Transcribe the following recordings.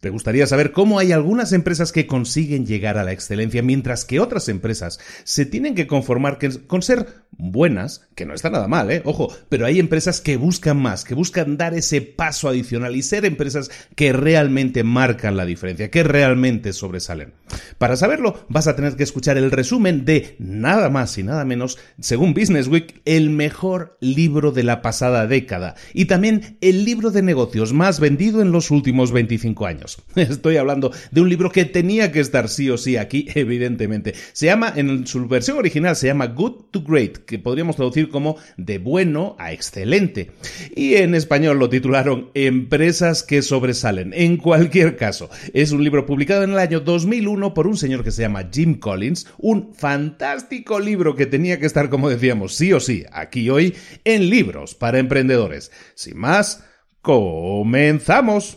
¿Te gustaría saber cómo hay algunas empresas que consiguen llegar a la excelencia mientras que otras empresas se tienen que conformar con ser buenas, que no está nada mal, ¿eh? Ojo, pero hay empresas que buscan más, que buscan dar ese paso adicional y ser empresas que realmente marcan la diferencia, que realmente sobresalen. Para saberlo, vas a tener que escuchar el resumen de nada más y nada menos, según Business Week, el mejor libro de la pasada década y también el libro de negocios más vendido en los últimos 25 años. Estoy hablando de un libro que tenía que estar sí o sí aquí, evidentemente. Se llama, en su versión original, se llama Good to Great, que podríamos traducir como de bueno a excelente. Y en español lo titularon Empresas que sobresalen. En cualquier caso, es un libro publicado en el año 2001 por un señor que se llama Jim Collins, un fantástico libro que tenía que estar, como decíamos, sí o sí, aquí hoy, en libros para emprendedores. Sin más, comenzamos.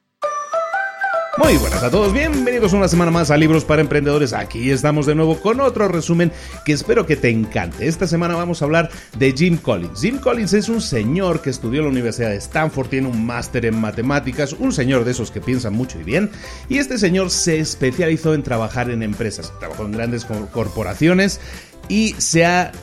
Muy buenas a todos, bienvenidos una semana más a Libros para Emprendedores. Aquí estamos de nuevo con otro resumen que espero que te encante. Esta semana vamos a hablar de Jim Collins. Jim Collins es un señor que estudió en la Universidad de Stanford, tiene un máster en matemáticas, un señor de esos que piensan mucho y bien, y este señor se especializó en trabajar en empresas, trabajó en grandes corporaciones y se ha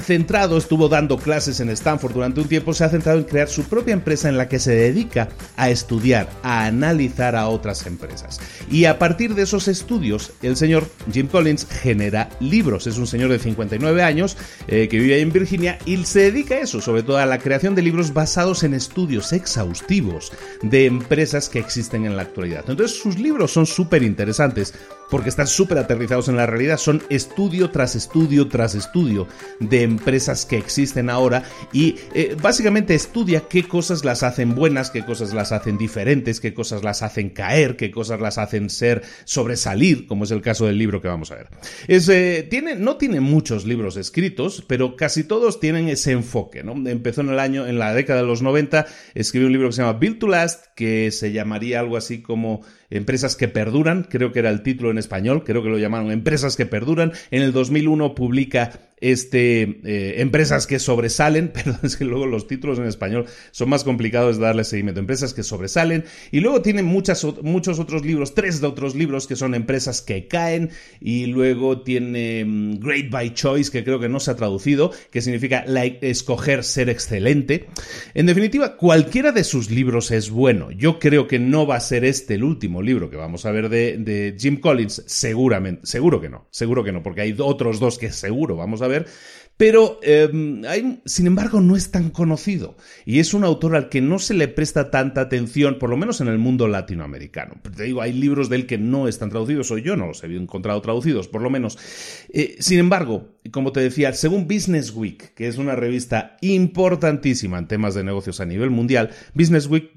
centrado, estuvo dando clases en Stanford durante un tiempo, se ha centrado en crear su propia empresa en la que se dedica a estudiar, a analizar a otras empresas. Y a partir de esos estudios, el señor Jim Collins genera libros. Es un señor de 59 años eh, que vive en Virginia y se dedica a eso, sobre todo a la creación de libros basados en estudios exhaustivos de empresas que existen en la actualidad. Entonces sus libros son súper interesantes porque están súper aterrizados en la realidad. Son estudio tras estudio tras estudio de empresas que existen ahora y eh, básicamente estudia qué cosas las hacen buenas, qué cosas las hacen diferentes, qué cosas las hacen caer, qué cosas las hacen ser sobresalir, como es el caso del libro que vamos a ver. Eh, tiene, no tiene muchos libros escritos, pero casi todos tienen ese enfoque. ¿no? Empezó en el año, en la década de los 90, escribió un libro que se llama Build to Last, que se llamaría algo así como Empresas que perduran, creo que era el título en español, creo que lo llamaron Empresas que perduran. En el 2001 publica este, eh, empresas que sobresalen, pero es que luego los títulos en español son más complicados de darle seguimiento. Empresas que sobresalen. Y luego tiene muchas, muchos otros libros, tres de otros libros que son empresas que caen. Y luego tiene mm, Great by Choice, que creo que no se ha traducido, que significa escoger ser excelente. En definitiva, cualquiera de sus libros es bueno. Yo creo que no va a ser este el último libro que vamos a ver de, de Jim Collins. Seguramente, seguro que no, seguro que no, porque hay otros dos que seguro vamos a ver, pero em, sin embargo no es tan conocido y es un autor al que no se le presta tanta atención, por lo menos en el mundo latinoamericano. te digo, hay libros de él que no están traducidos, o yo no los he encontrado traducidos, por lo menos. Eh, sin embargo, como te decía, según Business Week, que es una revista importantísima en temas de negocios a nivel mundial, Business Week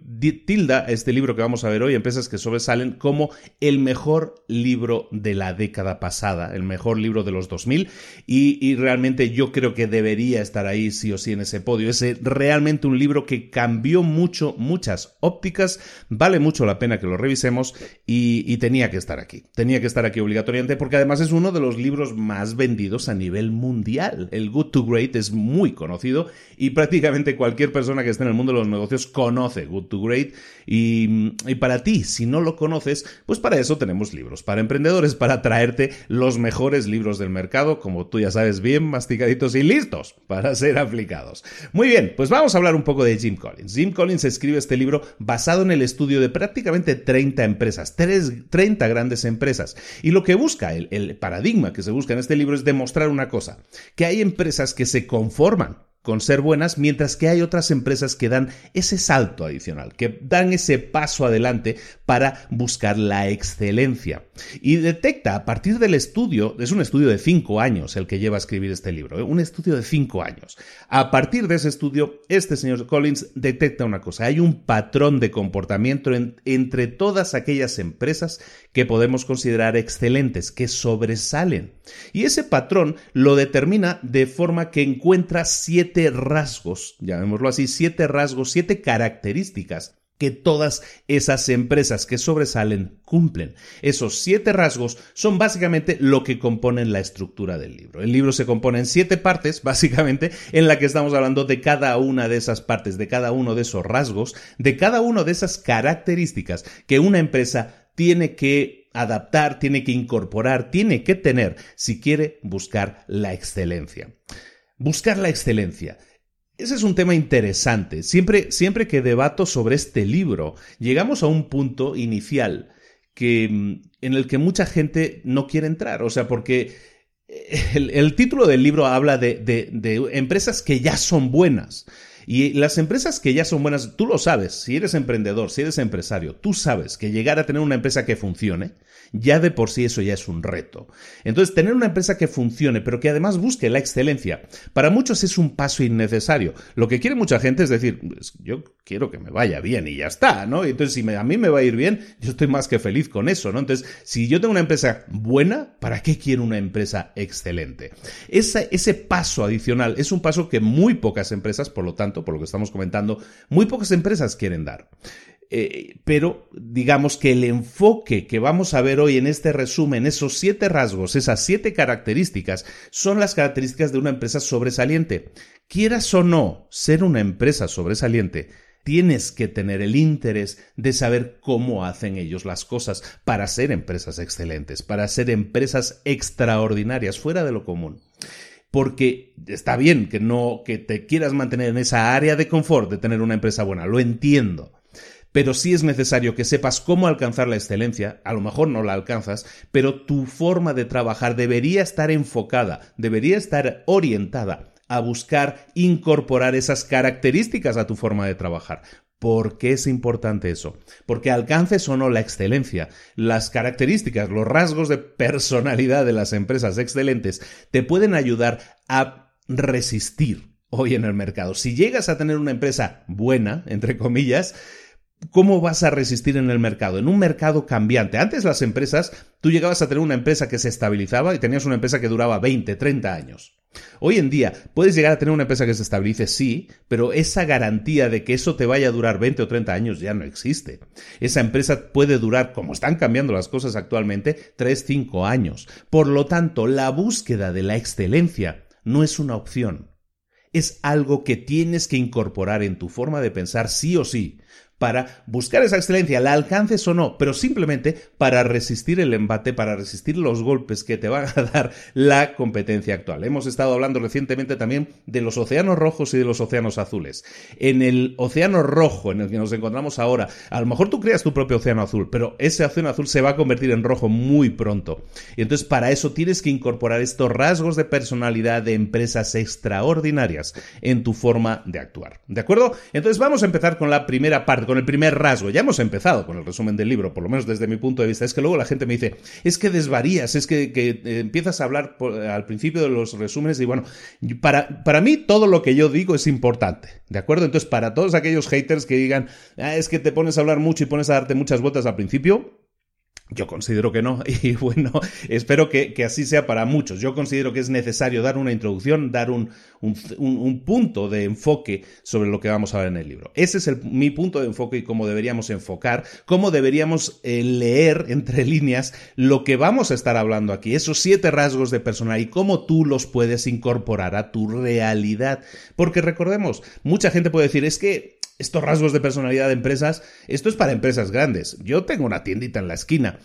tilda este libro que vamos a ver hoy, Empresas que sobresalen, como el mejor libro de la década pasada, el mejor libro de los 2000, y, y realmente yo creo que debería estar ahí sí o sí en ese podio. Es realmente un libro que cambió mucho, muchas ópticas, vale mucho la pena que lo revisemos y, tenía que estar aquí. Tenía que estar aquí obligatoriamente porque además es uno de los libros más vendidos a nivel mundial. El Good to Great es muy conocido y prácticamente cualquier persona que esté en el mundo de los negocios conoce Good to Great y, y para ti, si no lo conoces, pues para eso tenemos libros, para emprendedores, para traerte los mejores libros del mercado, como tú ya sabes bien, masticaditos y listos para ser aplicados. Muy bien, pues vamos a hablar un poco de Jim Collins. Jim Collins escribe este libro basado en el estudio de prácticamente 30 empresas, 30 grandes empresas. Y lo que busca, el, el paradigma que se busca en este libro es demostrar una cosa, que hay empresas que se conforman con ser buenas, mientras que hay otras empresas que dan ese salto adicional, que dan ese paso adelante para buscar la excelencia. Y detecta a partir del estudio, es un estudio de cinco años el que lleva a escribir este libro, ¿eh? un estudio de cinco años. A partir de ese estudio, este señor Collins detecta una cosa, hay un patrón de comportamiento entre todas aquellas empresas que podemos considerar excelentes, que sobresalen. Y ese patrón lo determina de forma que encuentra siete rasgos, llamémoslo así, siete rasgos, siete características que todas esas empresas que sobresalen cumplen. Esos siete rasgos son básicamente lo que componen la estructura del libro. El libro se compone en siete partes, básicamente, en la que estamos hablando de cada una de esas partes, de cada uno de esos rasgos, de cada una de esas características que una empresa tiene que adaptar, tiene que incorporar, tiene que tener si quiere buscar la excelencia. Buscar la excelencia. Ese es un tema interesante. Siempre, siempre que debato sobre este libro, llegamos a un punto inicial que, mm, en el que mucha gente no quiere entrar. O sea, porque el, título del libro habla de empresas que ya son buenas. Y las empresas que ya son buenas, tú lo sabes, si eres emprendedor, si eres empresario, tú sabes que llegar a tener una empresa que funcione, ya de por sí eso ya es un reto. Entonces, tener una empresa que funcione, pero que además busque la excelencia, para muchos es un paso innecesario. Lo que quiere mucha gente es decir, yo quiero que me vaya bien y ya está, ¿no? Entonces, si a mí me va a ir bien, yo estoy más que feliz con eso, ¿no? Entonces, si yo tengo una empresa buena, ¿para qué quiero una empresa excelente? ese paso adicional es un paso que muy pocas empresas, por lo tanto, por lo que estamos comentando, muy pocas empresas quieren dar. Eh, pero digamos que el enfoque que vamos a ver hoy en este resumen, esos siete rasgos, esas siete características, son las características de una empresa sobresaliente. Quieras o no ser una empresa sobresaliente, tienes que tener el interés de saber cómo hacen ellos las cosas para ser empresas excelentes, para ser empresas extraordinarias, fuera de lo común porque está bien que no que te quieras mantener en esa área de confort de tener una empresa buena, lo entiendo pero sí es necesario que sepas cómo alcanzar la excelencia, a lo mejor no la alcanzas, pero tu forma de trabajar debería estar enfocada, debería estar orientada a buscar incorporar esas características a tu forma de trabajar. ¿Por qué es importante eso? Porque alcances o no la excelencia, las características, los rasgos de personalidad de las empresas excelentes te pueden ayudar a resistir hoy en el mercado. Si llegas a tener una empresa buena, entre comillas, ¿Cómo vas a resistir en el mercado? En un mercado cambiante. Antes las empresas, tú llegabas a tener una empresa que se estabilizaba y tenías una empresa que duraba 20, 30 años. Hoy en día puedes llegar a tener una empresa que se estabilice, sí, pero esa garantía de que eso te vaya a durar 20 o 30 años ya no existe. Esa empresa puede durar, como están cambiando las cosas actualmente, 3, 5 años. Por lo tanto, la búsqueda de la excelencia no es una opción. Es algo que tienes que incorporar en tu forma de pensar sí o sí, para buscar esa excelencia, la alcances o no, pero simplemente para resistir el embate, para resistir los golpes que te van a dar la competencia actual. Hemos estado hablando recientemente también de los océanos rojos y de los océanos azules. En el océano rojo en el que nos encontramos ahora, a lo mejor tú creas tu propio océano azul, pero ese océano azul se va a convertir en rojo muy pronto. Y entonces para eso tienes que incorporar estos rasgos de personalidad de empresas extraordinarias en tu forma de actuar. ¿De acuerdo? Entonces vamos a empezar con la primera parte con el primer rasgo. Ya hemos empezado con el resumen del libro, por lo menos desde mi punto de vista. Es que luego la gente me dice, es que desvarías, es que, eh, empiezas a hablar al principio de los resúmenes y bueno, para, para mí todo lo que yo digo es importante, ¿de acuerdo? Entonces, para todos aquellos haters que digan, ah, es que te pones a hablar mucho y pones a darte muchas vueltas al principio, Yo considero que no, y bueno, espero que, así sea para muchos. Yo considero que es necesario dar una introducción, dar un, un, punto de enfoque sobre lo que vamos a ver en el libro. Ese es mi punto de enfoque y cómo deberíamos enfocar, cómo deberíamos eh, leer entre líneas lo que vamos a estar hablando aquí, esos siete rasgos de personalidad y cómo tú los puedes incorporar a tu realidad. Porque recordemos, mucha gente puede decir, es que estos rasgos de personalidad de empresas, esto es para empresas grandes. Yo tengo una tiendita en la esquina.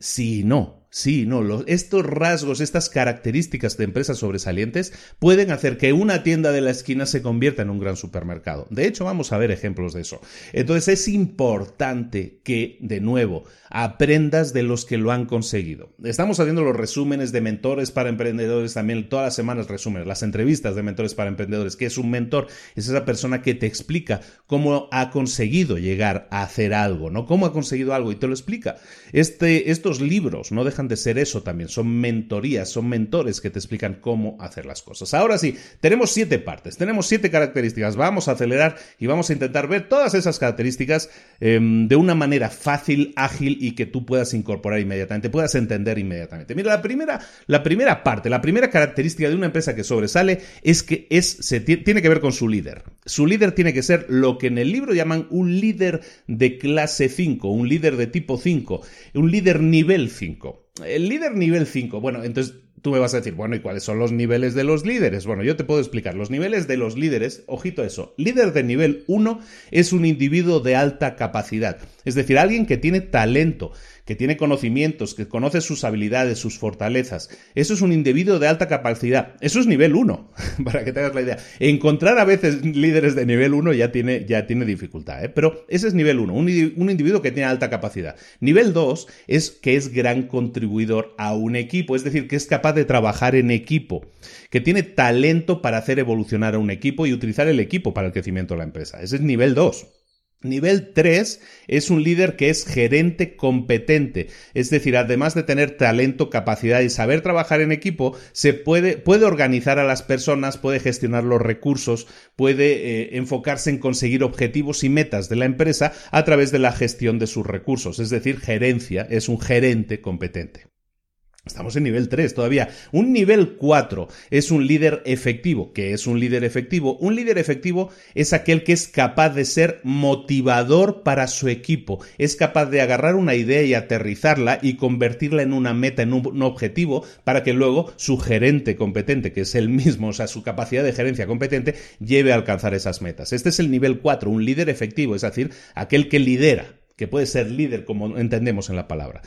Sí, no. Sí, no, estos rasgos, estas características de empresas sobresalientes pueden hacer que una tienda de la esquina se convierta en un gran supermercado. De hecho, vamos a ver ejemplos de eso. Entonces es importante que, de nuevo, aprendas de los que lo han conseguido. Estamos haciendo los resúmenes de mentores para emprendedores también, todas las semanas resúmenes, las entrevistas de mentores para emprendedores. ¿Qué es un mentor? Es esa persona que te explica cómo ha conseguido llegar a hacer algo, ¿no? Cómo ha conseguido algo y te lo explica. Este, estos libros no dejan de ser eso también, son mentorías, son mentores que te explican cómo hacer las cosas. Ahora sí, tenemos siete partes, tenemos siete características, vamos a acelerar y vamos a intentar ver todas esas características em, de una manera fácil, ágil y que tú puedas incorporar inmediatamente, puedas entender inmediatamente. Mira, la primera, la primera parte, la primera característica de una empresa que sobresale es que es, se, tiene que ver con su líder. Su líder tiene que ser lo que en el libro llaman un líder de clase 5, un líder de tipo 5, un líder nivel 5. El líder nivel 5, bueno, entonces tú me vas a decir, bueno, ¿y cuáles son los niveles de los líderes? Bueno, yo te puedo explicar. Los niveles de los líderes, ojito eso, líder de nivel 1 es un individuo de alta capacidad, es decir, alguien que tiene talento, que tiene conocimientos, que conoce sus habilidades, sus fortalezas. Eso es un individuo de alta capacidad. Eso es nivel 1, para que te hagas la idea. Encontrar a veces líderes de nivel 1 ya tiene, ya tiene dificultad, ¿eh? pero ese es nivel 1, un, un individuo que tiene alta capacidad. Nivel 2 es que es gran contribuidor a un equipo, es decir, que es capaz de trabajar en equipo, que tiene talento para hacer evolucionar a un equipo y utilizar el equipo para el crecimiento de la empresa. Ese es nivel 2. Nivel 3 es un líder que es gerente competente, es decir, además de tener talento, capacidad y saber trabajar en equipo, se puede, puede organizar a las personas, puede gestionar los recursos, puede eh, enfocarse en conseguir objetivos y metas de la empresa a través de la gestión de sus recursos, es decir, gerencia, es un gerente competente. Estamos en nivel 3 todavía. Un nivel 4 es un líder efectivo. ¿Qué es un líder efectivo? Un líder efectivo es aquel que es capaz de ser motivador para su equipo. Es capaz de agarrar una idea y aterrizarla y convertirla en una meta, en un, objetivo, para que luego su gerente competente, que es el mismo, o sea, su capacidad de gerencia competente, lleve a alcanzar esas metas. Este es el nivel 4, un líder efectivo, es decir, aquel que lidera, que puede ser líder como entendemos en la palabra.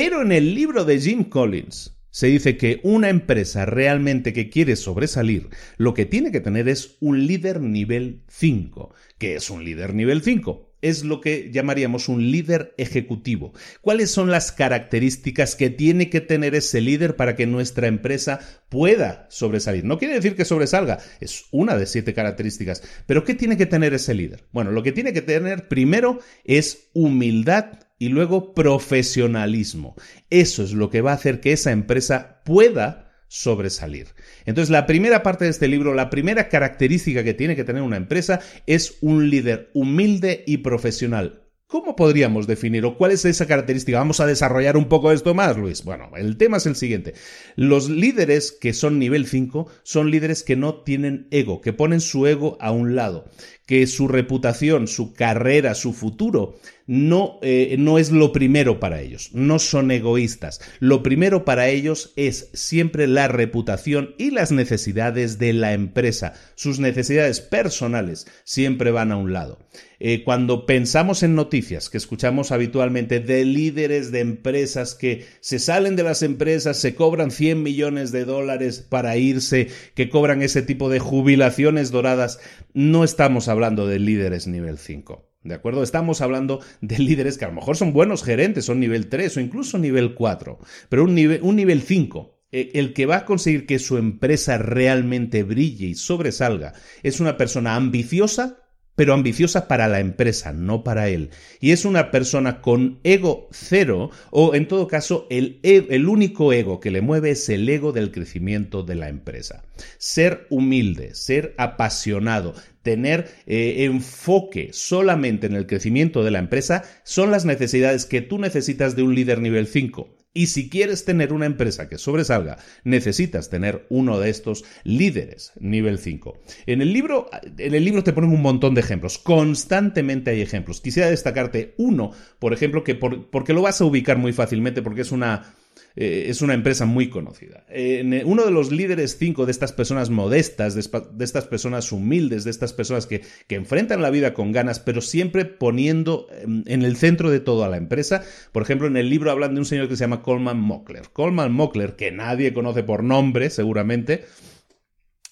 Pero en el libro de Jim Collins se dice que una empresa realmente que quiere sobresalir, lo que tiene que tener es un líder nivel 5. ¿Qué es un líder nivel 5? es lo que llamaríamos un líder ejecutivo. ¿Cuáles son las características que tiene que tener ese líder para que nuestra empresa pueda sobresalir? No quiere decir que sobresalga, es una de siete características. Pero ¿qué tiene que tener ese líder? Bueno, lo que tiene que tener primero es humildad y luego profesionalismo. Eso es lo que va a hacer que esa empresa pueda sobresalir. Entonces, la primera parte de este libro, la primera característica que tiene que tener una empresa es un líder humilde y profesional. ¿Cómo podríamos definir o cuál es esa característica? Vamos a desarrollar un poco esto más, Luis. Bueno, el tema es el siguiente. Los líderes que son nivel 5 son líderes que no tienen ego, que ponen su ego a un lado, que su reputación, su carrera, su futuro no, eh, no es lo primero para ellos, no son egoístas. Lo primero para ellos es siempre la reputación y las necesidades de la empresa. Sus necesidades personales siempre van a un lado. Eh, cuando pensamos en noticias que escuchamos habitualmente de líderes de empresas que se salen de las empresas, se cobran 100 millones de dólares para irse, que cobran ese tipo de jubilaciones doradas, no estamos hablando de líderes nivel 5. ¿De acuerdo? Estamos hablando de líderes que a lo mejor son buenos gerentes, son nivel 3 o incluso nivel 4, pero un nivel, un nivel 5 eh, el que va a conseguir que su empresa realmente brille y sobresalga es una persona ambiciosa pero ambiciosa para la empresa, no para él. Y es una persona con ego cero, o en todo caso, el, e, el, único ego que le mueve es el ego del crecimiento de la empresa. Ser humilde, ser apasionado, tener eh, enfoque solamente en el crecimiento de la empresa, son las necesidades que tú necesitas de un líder nivel 5. Y si quieres tener una empresa que sobresalga, necesitas tener uno de estos líderes nivel 5. En el libro, en el libro te ponen un montón de ejemplos. Constantemente hay ejemplos. Quisiera destacarte uno, por ejemplo, que porque lo vas a ubicar muy fácilmente porque es una eh, es una empresa muy conocida. Eh, uno de los líderes cinco de estas personas modestas, de, estas personas humildes, de estas personas que, que, enfrentan la vida con ganas, pero siempre poniendo em, en el centro de todo a la empresa. Por ejemplo, en el libro hablan de un señor que se llama Coleman Mockler. Coleman Mockler, que nadie conoce por nombre, seguramente,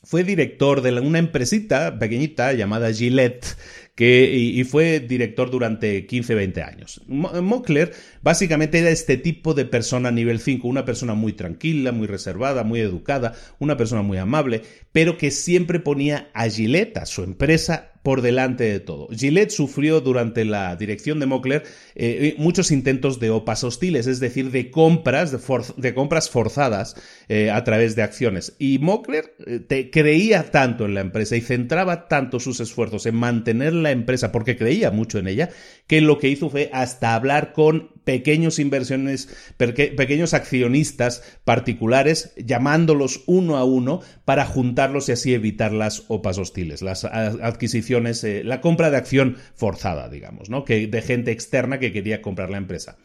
fue director de una empresita pequeñita llamada Gillette que, y, fue director durante 15-20 años. Mockler básicamente era este tipo de persona nivel 5, una persona muy tranquila, muy reservada, muy educada, una persona muy amable, pero que siempre ponía a Gillette, su empresa, por delante de todo. Gillette sufrió durante la dirección de Mockler eh, muchos intentos de OPAs hostiles, es decir, de compras, de, compras forzadas eh, a través de acciones. Y Mockler eh, creía tanto en la empresa y centraba tanto sus esfuerzos en mantener la empresa, porque creía mucho en ella, que lo que hizo fue hasta hablar con pequeños inversiones, pequeños accionistas particulares, llamándolos uno a uno para juntarlos y así evitar las OPAs hostiles, las adquisiciones, eh, la compra de acción forzada, digamos. Que, de gente externa que quería comprar la empresa.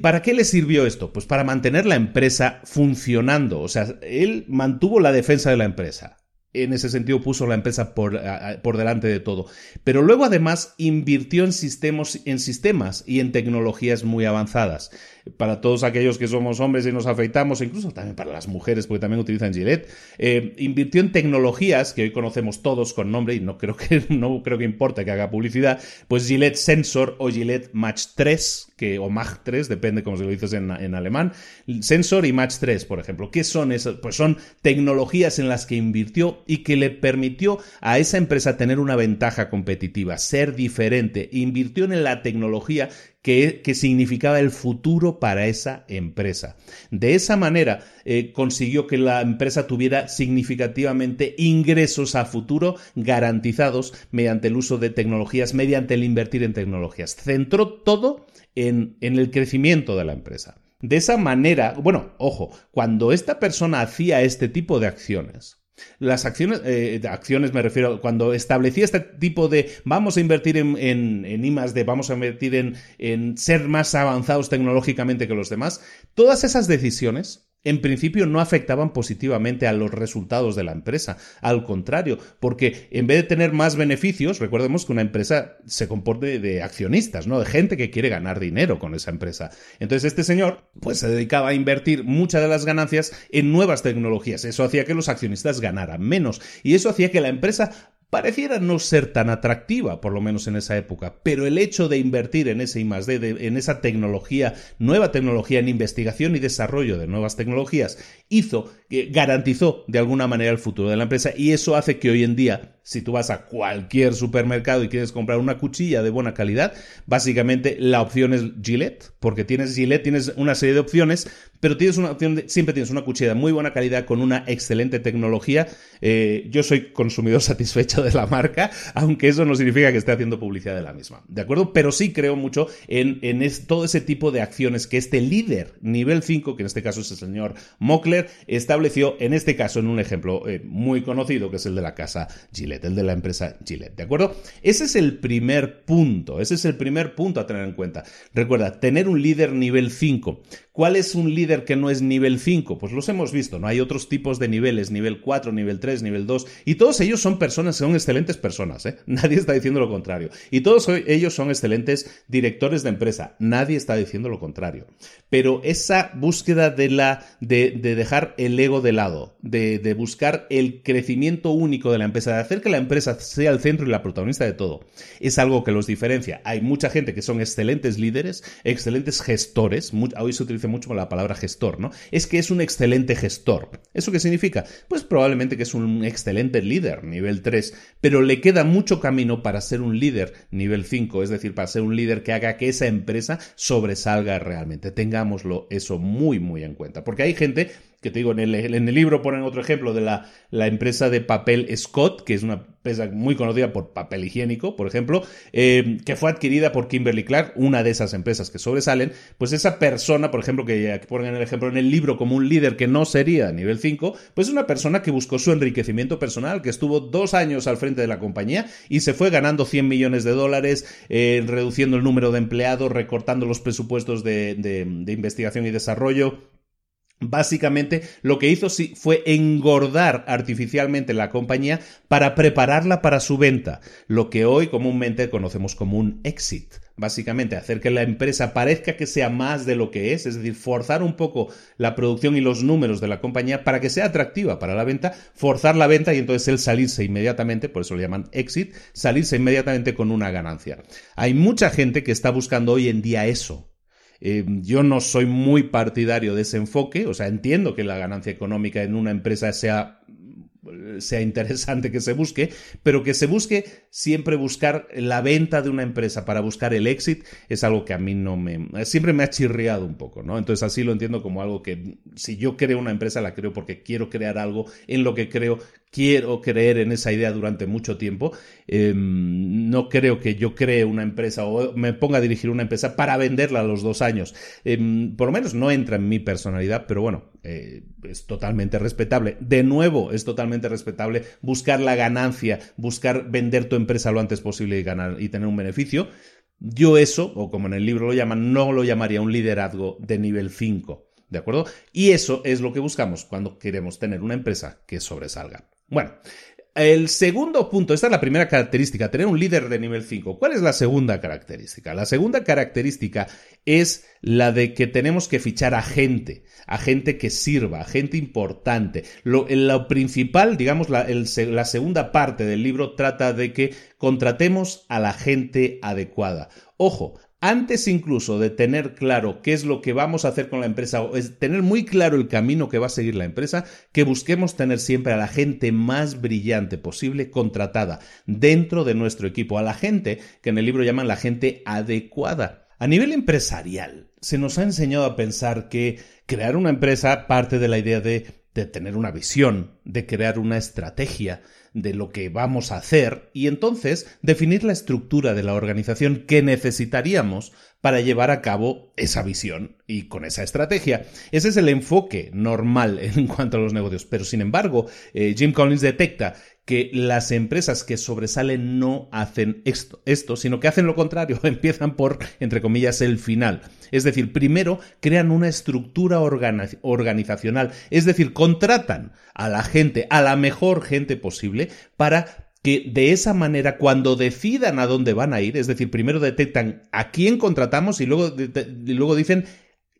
¿Para qué le sirvió esto? Pues para mantener la empresa funcionando. O sea, él mantuvo la defensa de la empresa en ese sentido puso la empresa por, por, delante de todo. Pero luego además invirtió en sistemas, en sistemas y en tecnologías muy avanzadas para todos aquellos que somos hombres y nos afeitamos, incluso también para las mujeres, porque también utilizan Gillette, eh, invirtió en tecnologías que hoy conocemos todos con nombre y no creo que no creo que importe que haga publicidad, pues Gillette Sensor o Gillette Match 3, que, o Mag 3, depende cómo se lo dices en, en alemán, Sensor y Match 3, por ejemplo. ¿Qué son esas? Pues son tecnologías en las que invirtió y que le permitió a esa empresa tener una ventaja competitiva, ser diferente. Invirtió en la tecnología que, significaba el futuro para esa empresa. De esa manera eh, consiguió que la empresa tuviera significativamente ingresos a futuro garantizados mediante el uso de tecnologías, mediante el invertir en tecnologías. Centró todo en, en el crecimiento de la empresa. De esa manera, bueno, ojo, cuando esta persona hacía este tipo de acciones, las acciones, eh, acciones me refiero, cuando establecía este tipo de vamos a invertir en, en, en I vamos a invertir en, en ser más avanzados tecnológicamente que los demás, todas esas decisiones en principio no afectaban positivamente a los resultados de la empresa. Al contrario, porque en vez de tener más beneficios, recordemos que una empresa se comporte de accionistas, ¿no? De gente que quiere ganar dinero con esa empresa. Entonces este señor, pues se dedicaba a invertir muchas de las ganancias en nuevas tecnologías. Eso hacía que los accionistas ganaran menos. Y eso hacía que la empresa pareciera no ser tan atractiva, por lo menos en esa época, pero el hecho de invertir en ese I+D, en esa tecnología, nueva tecnología, en investigación y desarrollo de nuevas tecnologías, hizo, que garantizó de alguna manera el futuro de la empresa y eso hace que hoy en día si tú vas a cualquier supermercado y quieres comprar una cuchilla de buena calidad, básicamente la opción es Gillette, porque tienes Gillette, tienes una serie de opciones, pero tienes una opción siempre tienes una cuchilla de muy buena calidad con una excelente tecnología. Eh, yo soy consumidor satisfecho de la marca, aunque eso no significa que esté haciendo publicidad de la misma, ¿de acuerdo? Pero sí creo mucho en, todo ese tipo de acciones que este líder nivel 5, que en este caso es el señor Mockler, estableció, en este caso en un ejemplo eh, muy conocido, que es el de la casa Gillette el de la empresa Gillette, ¿de acuerdo? Ese es el primer punto, ese es el primer punto a tener en cuenta. Recuerda, tener un líder nivel 5. ¿Cuál es un líder que no es nivel 5? Pues los hemos visto, ¿no? Hay otros tipos de niveles, nivel 4, nivel 3, nivel 2, y todos ellos son personas, son excelentes personas, ¿eh? Nadie está diciendo lo contrario. Y todos ellos son excelentes directores de empresa, nadie está diciendo lo contrario. Pero esa búsqueda de la, de, dejar el ego de lado, de, buscar el crecimiento único de la empresa, de hacer que la empresa sea el centro y la protagonista de todo, es algo que los diferencia. Hay mucha gente que son excelentes líderes, excelentes gestores, hoy se utiliza mucho la palabra gestor, ¿no? Es que es un excelente gestor. ¿Eso qué significa? Pues probablemente que es un excelente líder, nivel 3, pero le queda mucho camino para ser un líder nivel 5, es decir, para ser un líder que haga que esa empresa sobresalga realmente. Tengámoslo eso muy, muy en cuenta, porque hay gente que te digo, en el, en el libro ponen otro ejemplo de la, la, empresa de papel Scott, que es una empresa muy conocida por papel higiénico, por ejemplo, eh, que fue adquirida por Kimberly Clark, una de esas empresas que sobresalen, pues esa persona, por ejemplo, que ponen el ejemplo en el libro como un líder que no sería nivel 5, pues es una persona que buscó su enriquecimiento personal, que estuvo dos años al frente de la compañía y se fue ganando 100 millones de dólares, eh, reduciendo el número de empleados, recortando los presupuestos de, de investigación y desarrollo Básicamente lo que hizo sí fue engordar artificialmente la compañía para prepararla para su venta, lo que hoy comúnmente conocemos como un exit. Básicamente hacer que la empresa parezca que sea más de lo que es, es decir, forzar un poco la producción y los números de la compañía para que sea atractiva para la venta, forzar la venta y entonces él salirse inmediatamente, por eso lo llaman exit, salirse inmediatamente con una ganancia. Hay mucha gente que está buscando hoy en día eso, eh, yo no soy muy partidario de ese enfoque, o sea, entiendo que la ganancia económica en una empresa sea sea interesante que se busque, pero que se busque siempre buscar la venta de una empresa para buscar el éxito es algo que a mí no me siempre me ha chirriado un poco, ¿no? Entonces así lo entiendo como algo que si yo creo una empresa la creo porque quiero crear algo en lo que creo quiero creer en esa idea durante mucho tiempo. Em, no creo que yo cree una empresa o me ponga a dirigir una empresa para venderla a los dos años. Em, por lo menos no entra en mi personalidad, pero bueno, eh, es totalmente respetable. De nuevo, es totalmente respetable buscar la ganancia, buscar vender tu empresa lo antes posible y ganar y tener un beneficio. Yo eso, o como en el libro lo llaman, no lo llamaría un liderazgo de nivel 5. ¿De acuerdo? Y eso es lo que buscamos cuando queremos tener una empresa que sobresalga. Bueno, el segundo punto, esta es la primera característica, tener un líder de nivel 5. ¿Cuál es la segunda característica? La segunda característica es la de que tenemos que fichar a gente, a gente que sirva, a gente importante. Lo, principal, digamos, la, la segunda parte del libro trata de que contratemos a la gente adecuada. Ojo, antes incluso de tener claro qué es lo que vamos a hacer con la empresa, o es tener muy claro el camino que va a seguir la empresa, que busquemos tener siempre a la gente más brillante posible contratada dentro de nuestro equipo, a la gente que en el libro llaman la gente adecuada. A nivel empresarial, se nos ha enseñado a pensar que crear una empresa parte de la idea de, de tener una visión, de crear una estrategia, de lo que vamos a hacer y entonces definir la estructura de la organización que necesitaríamos para llevar a cabo esa visión y con esa estrategia. Ese es el enfoque normal en cuanto a los negocios. Pero sin embargo, eh, Jim Collins detecta que las empresas que sobresalen no hacen esto, esto, sino que hacen lo contrario, empiezan por, entre comillas, el final. Es decir, primero crean una estructura organizacional, es decir, contratan a la gente, a la mejor gente posible, para que de esa manera cuando decidan a dónde van a ir, es decir, primero detectan a quién contratamos y luego, y luego dicen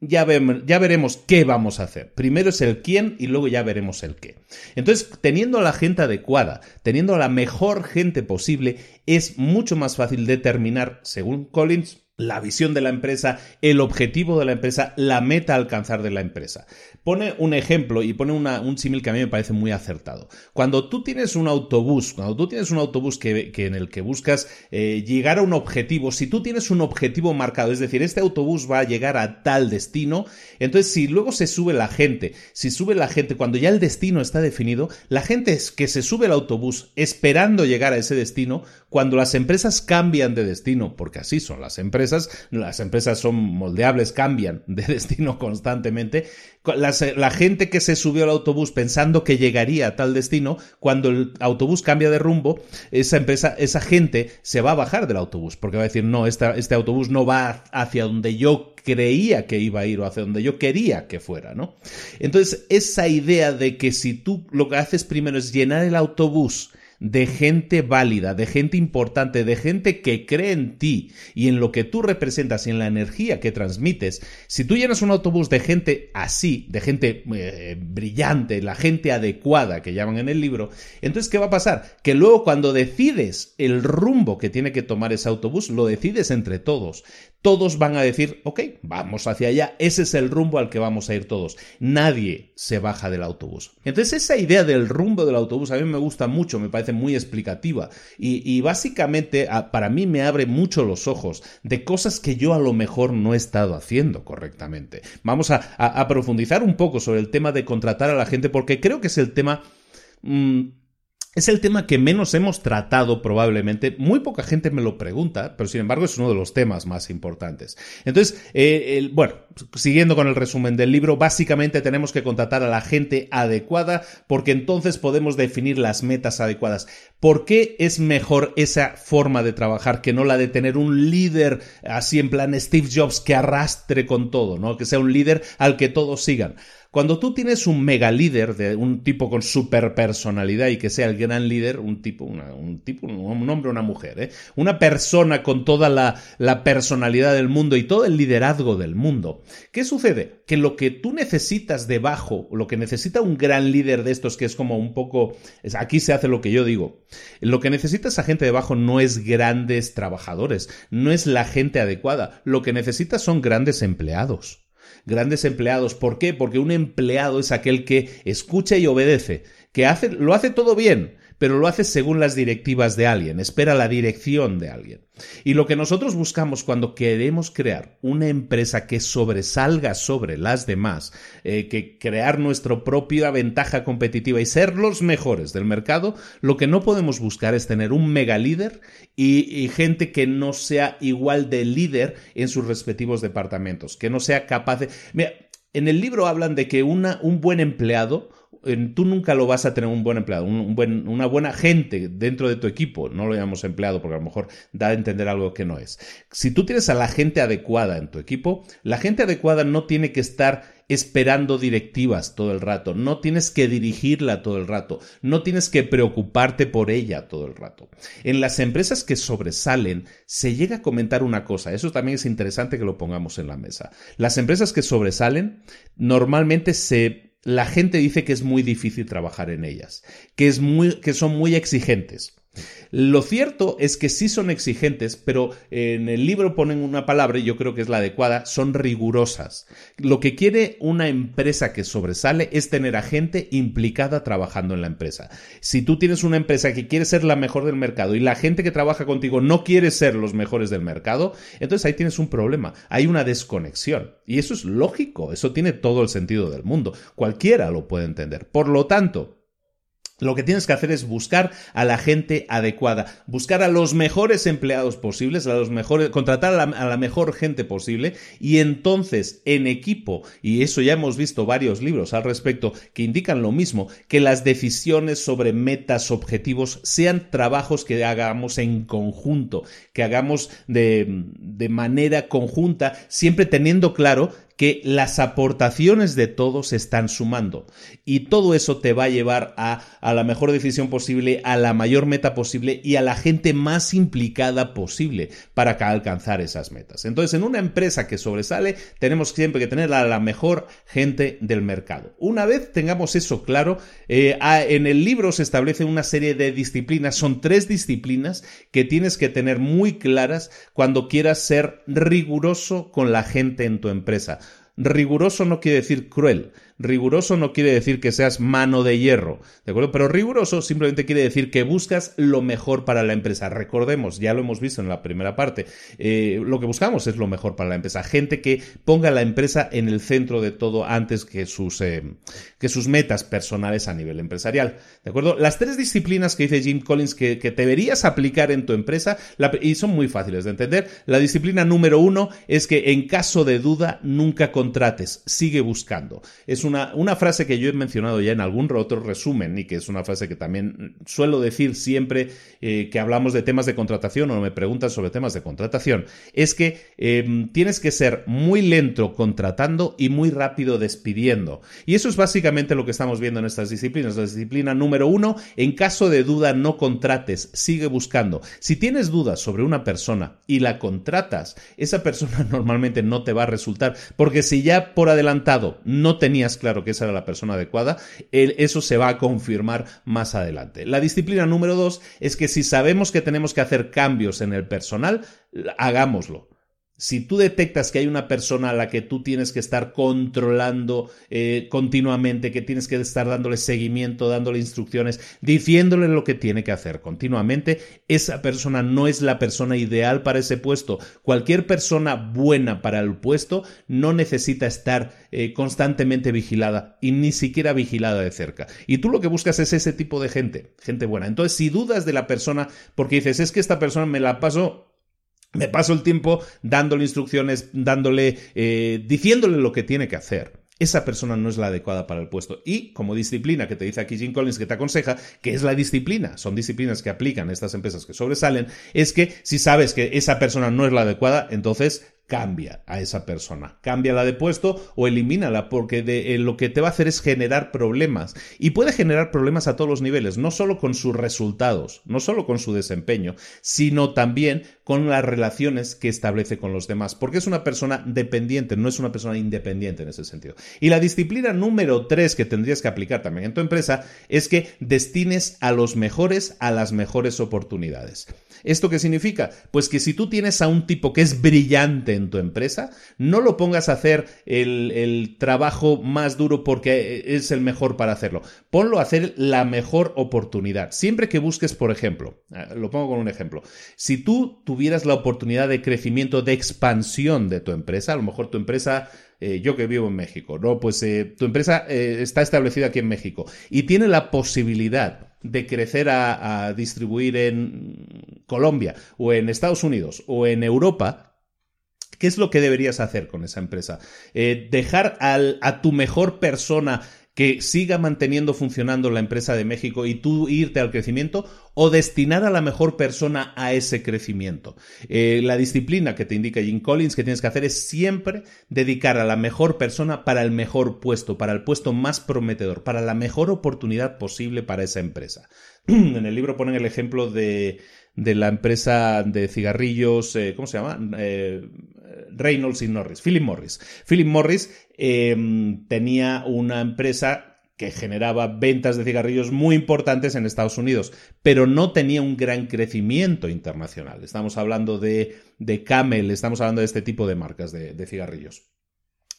ya, veremos qué vamos a hacer. Primero es el quién y luego ya veremos el qué. Entonces, teniendo a la gente adecuada, teniendo a la mejor gente posible, es mucho más fácil determinar, según Collins, la visión de la empresa, el objetivo de la empresa, la meta a alcanzar de la empresa. Pone un ejemplo y pone un símil que a mí me parece muy acertado. Cuando tú tienes un autobús, cuando tú tienes un autobús que, en el que buscas eh, llegar a un objetivo, si tú tienes un objetivo marcado, es decir, este autobús va a llegar a tal destino, entonces si luego se sube la gente, si sube la gente, cuando ya el destino está definido, la gente que se sube al autobús esperando llegar a ese destino, cuando las empresas cambian de destino, porque así son las empresas, las empresas son moldeables, cambian de destino constantemente, la gente que se subió al autobús pensando que llegaría a tal destino, cuando el autobús cambia de rumbo, esa empresa, esa gente se va a bajar del autobús, porque va a decir, no, este autobús no va hacia donde yo creía que iba a ir o hacia donde yo quería que fuera, ¿no? Entonces, esa idea de que si tú lo que haces primero es llenar el autobús de gente válida, de gente importante, de gente que cree en ti y en lo que tú representas y en la energía que transmites, si tú llenas un autobús de gente así, de gente eh, brillante, la gente adecuada que llaman en el libro, entonces ¿qué va a pasar? Que luego cuando decides el rumbo que tiene que tomar ese autobús, lo decides entre todos todos van a decir, ok, vamos hacia allá, ese es el rumbo al que vamos a ir todos. Nadie se baja del autobús. Entonces esa idea del rumbo del autobús a mí me gusta mucho, me parece muy explicativa. Y, básicamente para mí me abre mucho los ojos de cosas que yo a lo mejor no he estado haciendo correctamente. Vamos a, profundizar un poco sobre el tema de contratar a la gente porque creo que es el tema... Mm, es el tema que menos hemos tratado probablemente. Muy poca gente me lo pregunta, pero sin embargo es uno de los temas más importantes. Entonces, eh, bueno, siguiendo con el resumen del libro, básicamente tenemos que contratar a la gente adecuada porque entonces podemos definir las metas adecuadas. ¿Por qué es mejor esa forma de trabajar que no la de tener un líder así en plan Steve Jobs que arrastre con todo, ¿no? Que sea un líder al que todos sigan. Cuando tú tienes un mega líder, de un tipo con super personalidad y que sea el gran líder, un tipo, un tipo, un hombre o una mujer, ¿eh? una persona con toda la, la personalidad del mundo y todo el liderazgo del mundo, ¿qué sucede? Que lo que tú necesitas debajo, lo que necesita un gran líder de estos, que es como un poco, aquí se hace lo que yo digo, lo que necesita esa gente debajo no es grandes trabajadores, no es la gente adecuada, lo que necesita son grandes empleados grandes empleados. ¿Por qué? Porque un empleado es aquel que escucha y obedece, que hace, lo hace todo bien, pero lo hace según las directivas de alguien, espera la dirección de alguien. Y lo que nosotros buscamos cuando queremos crear una empresa que sobresalga sobre las demás, eh, que crear nuestra propia ventaja competitiva y ser los mejores del mercado, lo que no podemos buscar es tener un mega líder y, gente que no sea igual de líder en sus respectivos departamentos, que no sea capaz de... Mira, en el libro hablan de que una, un buen empleado tú nunca lo vas a tener un buen empleado, una buena gente dentro de tu equipo. No lo llamamos empleado porque a lo mejor da a entender algo que no es. Si tú tienes a la gente adecuada en tu equipo, la gente adecuada no tiene que estar esperando directivas todo el rato, no tienes que dirigirla todo el rato, no tienes que preocuparte por ella todo el rato. En las empresas que sobresalen se llega a comentar una cosa, eso también es interesante que lo pongamos en la mesa. Las empresas que sobresalen normalmente se la gente dice que es muy difícil trabajar en ellas, que, es muy, que son muy exigentes. Lo cierto es que sí son exigentes, pero en el libro ponen una palabra, y yo creo que es la adecuada, son rigurosas. Lo que quiere una empresa que sobresale es tener a gente implicada trabajando en la empresa. Si tú tienes una empresa que quiere ser la mejor del mercado y la gente que trabaja contigo no quiere ser los mejores del mercado, entonces ahí tienes un problema, hay una desconexión. Y eso es lógico, eso tiene todo el sentido del mundo, cualquiera lo puede entender. Por lo tanto, lo que tienes que hacer es buscar a la gente adecuada, buscar a los mejores empleados posibles, a los mejores, contratar a la, mejor gente posible y entonces en equipo, y eso ya hemos visto varios libros al respecto que indican lo mismo, que las decisiones sobre metas, objetivos sean trabajos que hagamos en conjunto, que hagamos de, de manera conjunta, siempre teniendo claro que las aportaciones de todos están sumando y todo eso te va a llevar a, a, la mejor decisión posible, a la mayor meta posible y a la gente más implicada posible para alcanzar esas metas. Entonces, en una empresa que sobresale, tenemos siempre que tener a la mejor gente del mercado. Una vez tengamos eso claro, eh, en el libro se establece una serie de disciplinas, son tres disciplinas que tienes que tener muy claras cuando quieras ser riguroso con la gente en tu empresa. Riguroso no quiere decir cruel. Riguroso no quiere decir que seas mano de hierro, ¿de acuerdo? Pero riguroso simplemente quiere decir que buscas lo mejor para la empresa. Recordemos, ya lo hemos visto en la primera parte, eh, lo que buscamos es lo mejor para la empresa. Gente que ponga la empresa en el centro de todo antes que sus, eh, que sus metas personales a nivel empresarial, ¿de acuerdo? Las tres disciplinas que dice Jim Collins que, que deberías aplicar en tu empresa, y son muy fáciles de entender. La disciplina número uno es que en caso de duda nunca contrates, sigue buscando. Una, frase que yo he mencionado ya en algún otro resumen y que es una frase que también suelo decir siempre eh, que hablamos de temas de contratación o me preguntan sobre temas de contratación, es que em, tienes que ser muy lento contratando y muy rápido despidiendo. Y eso es básicamente lo que estamos viendo en estas disciplinas. La disciplina número uno, en caso de duda no contrates, sigue buscando. Si tienes dudas sobre una persona y la contratas, esa persona normalmente no te va a resultar, porque si ya por adelantado no tenías claro que esa era la persona adecuada, eso se va a confirmar más adelante. La disciplina número dos es que si sabemos que tenemos que hacer cambios en el personal, hagámoslo si tú detectas que hay una persona a la que tú tienes que estar controlando eh, continuamente, que tienes que estar dándole seguimiento, dándole instrucciones, diciéndole lo que tiene que hacer continuamente, esa persona no es la persona ideal para ese puesto. Cualquier persona buena para el puesto no necesita estar eh, constantemente vigilada y ni siquiera vigilada de cerca. Y tú lo que buscas es ese tipo de gente, gente buena. Entonces, si dudas de la persona, porque dices, es que esta persona me la paso me paso el tiempo dándole instrucciones, dándole, eh, diciéndole lo que tiene que hacer. Esa persona no es la adecuada para el puesto. Y como disciplina que te dice aquí Jim Collins, que te aconseja, que es la disciplina, son disciplinas que aplican estas empresas que sobresalen, es que si sabes que esa persona no es la adecuada, entonces cambia a esa persona, cámbiala de puesto o elimínala, porque eh, lo que te va a hacer es generar problemas. Y puede generar problemas a todos los niveles, no solo con sus resultados, no solo con su desempeño, sino también con las relaciones que establece con los demás, porque es una persona dependiente, no es una persona independiente en ese sentido. Y la disciplina número tres que tendrías que aplicar también en tu empresa es que destines a los mejores a las mejores oportunidades. ¿Esto qué significa? Pues que si tú tienes a un tipo que es brillante en tu empresa, no lo pongas a hacer el, trabajo más duro porque es el mejor para hacerlo. Ponlo a hacer la mejor oportunidad. Siempre que busques, por ejemplo, eh, lo pongo con un ejemplo, si tú tuvieras la oportunidad de crecimiento, de expansión de tu empresa, a lo mejor tu empresa eh, yo que vivo en México, ¿no? Pues eh, tu empresa está establecida aquí en México y tiene la posibilidad de crecer a, distribuir en Colombia o en Estados Unidos o en Europa, ¿Qué es lo que deberías hacer con esa empresa? Eh, dejar a tu mejor persona que siga manteniendo funcionando la empresa de México y tú irte al crecimiento o destinar a la mejor persona a ese crecimiento. Eh, la disciplina que te indica Jim Collins que tienes que hacer es siempre dedicar a la mejor persona para el mejor puesto, para el puesto más prometedor, para la mejor oportunidad posible para esa empresa. en el libro ponen el ejemplo de, de la empresa de cigarrillos, eh, ¿cómo se llama? Eh, Reynolds y Norris, Philip Morris. Philip Morris em, tenía una empresa que generaba ventas de cigarrillos muy importantes en Estados Unidos, pero no tenía un gran crecimiento internacional. Estamos hablando de, de Camel, estamos hablando de este tipo de marcas de cigarrillos.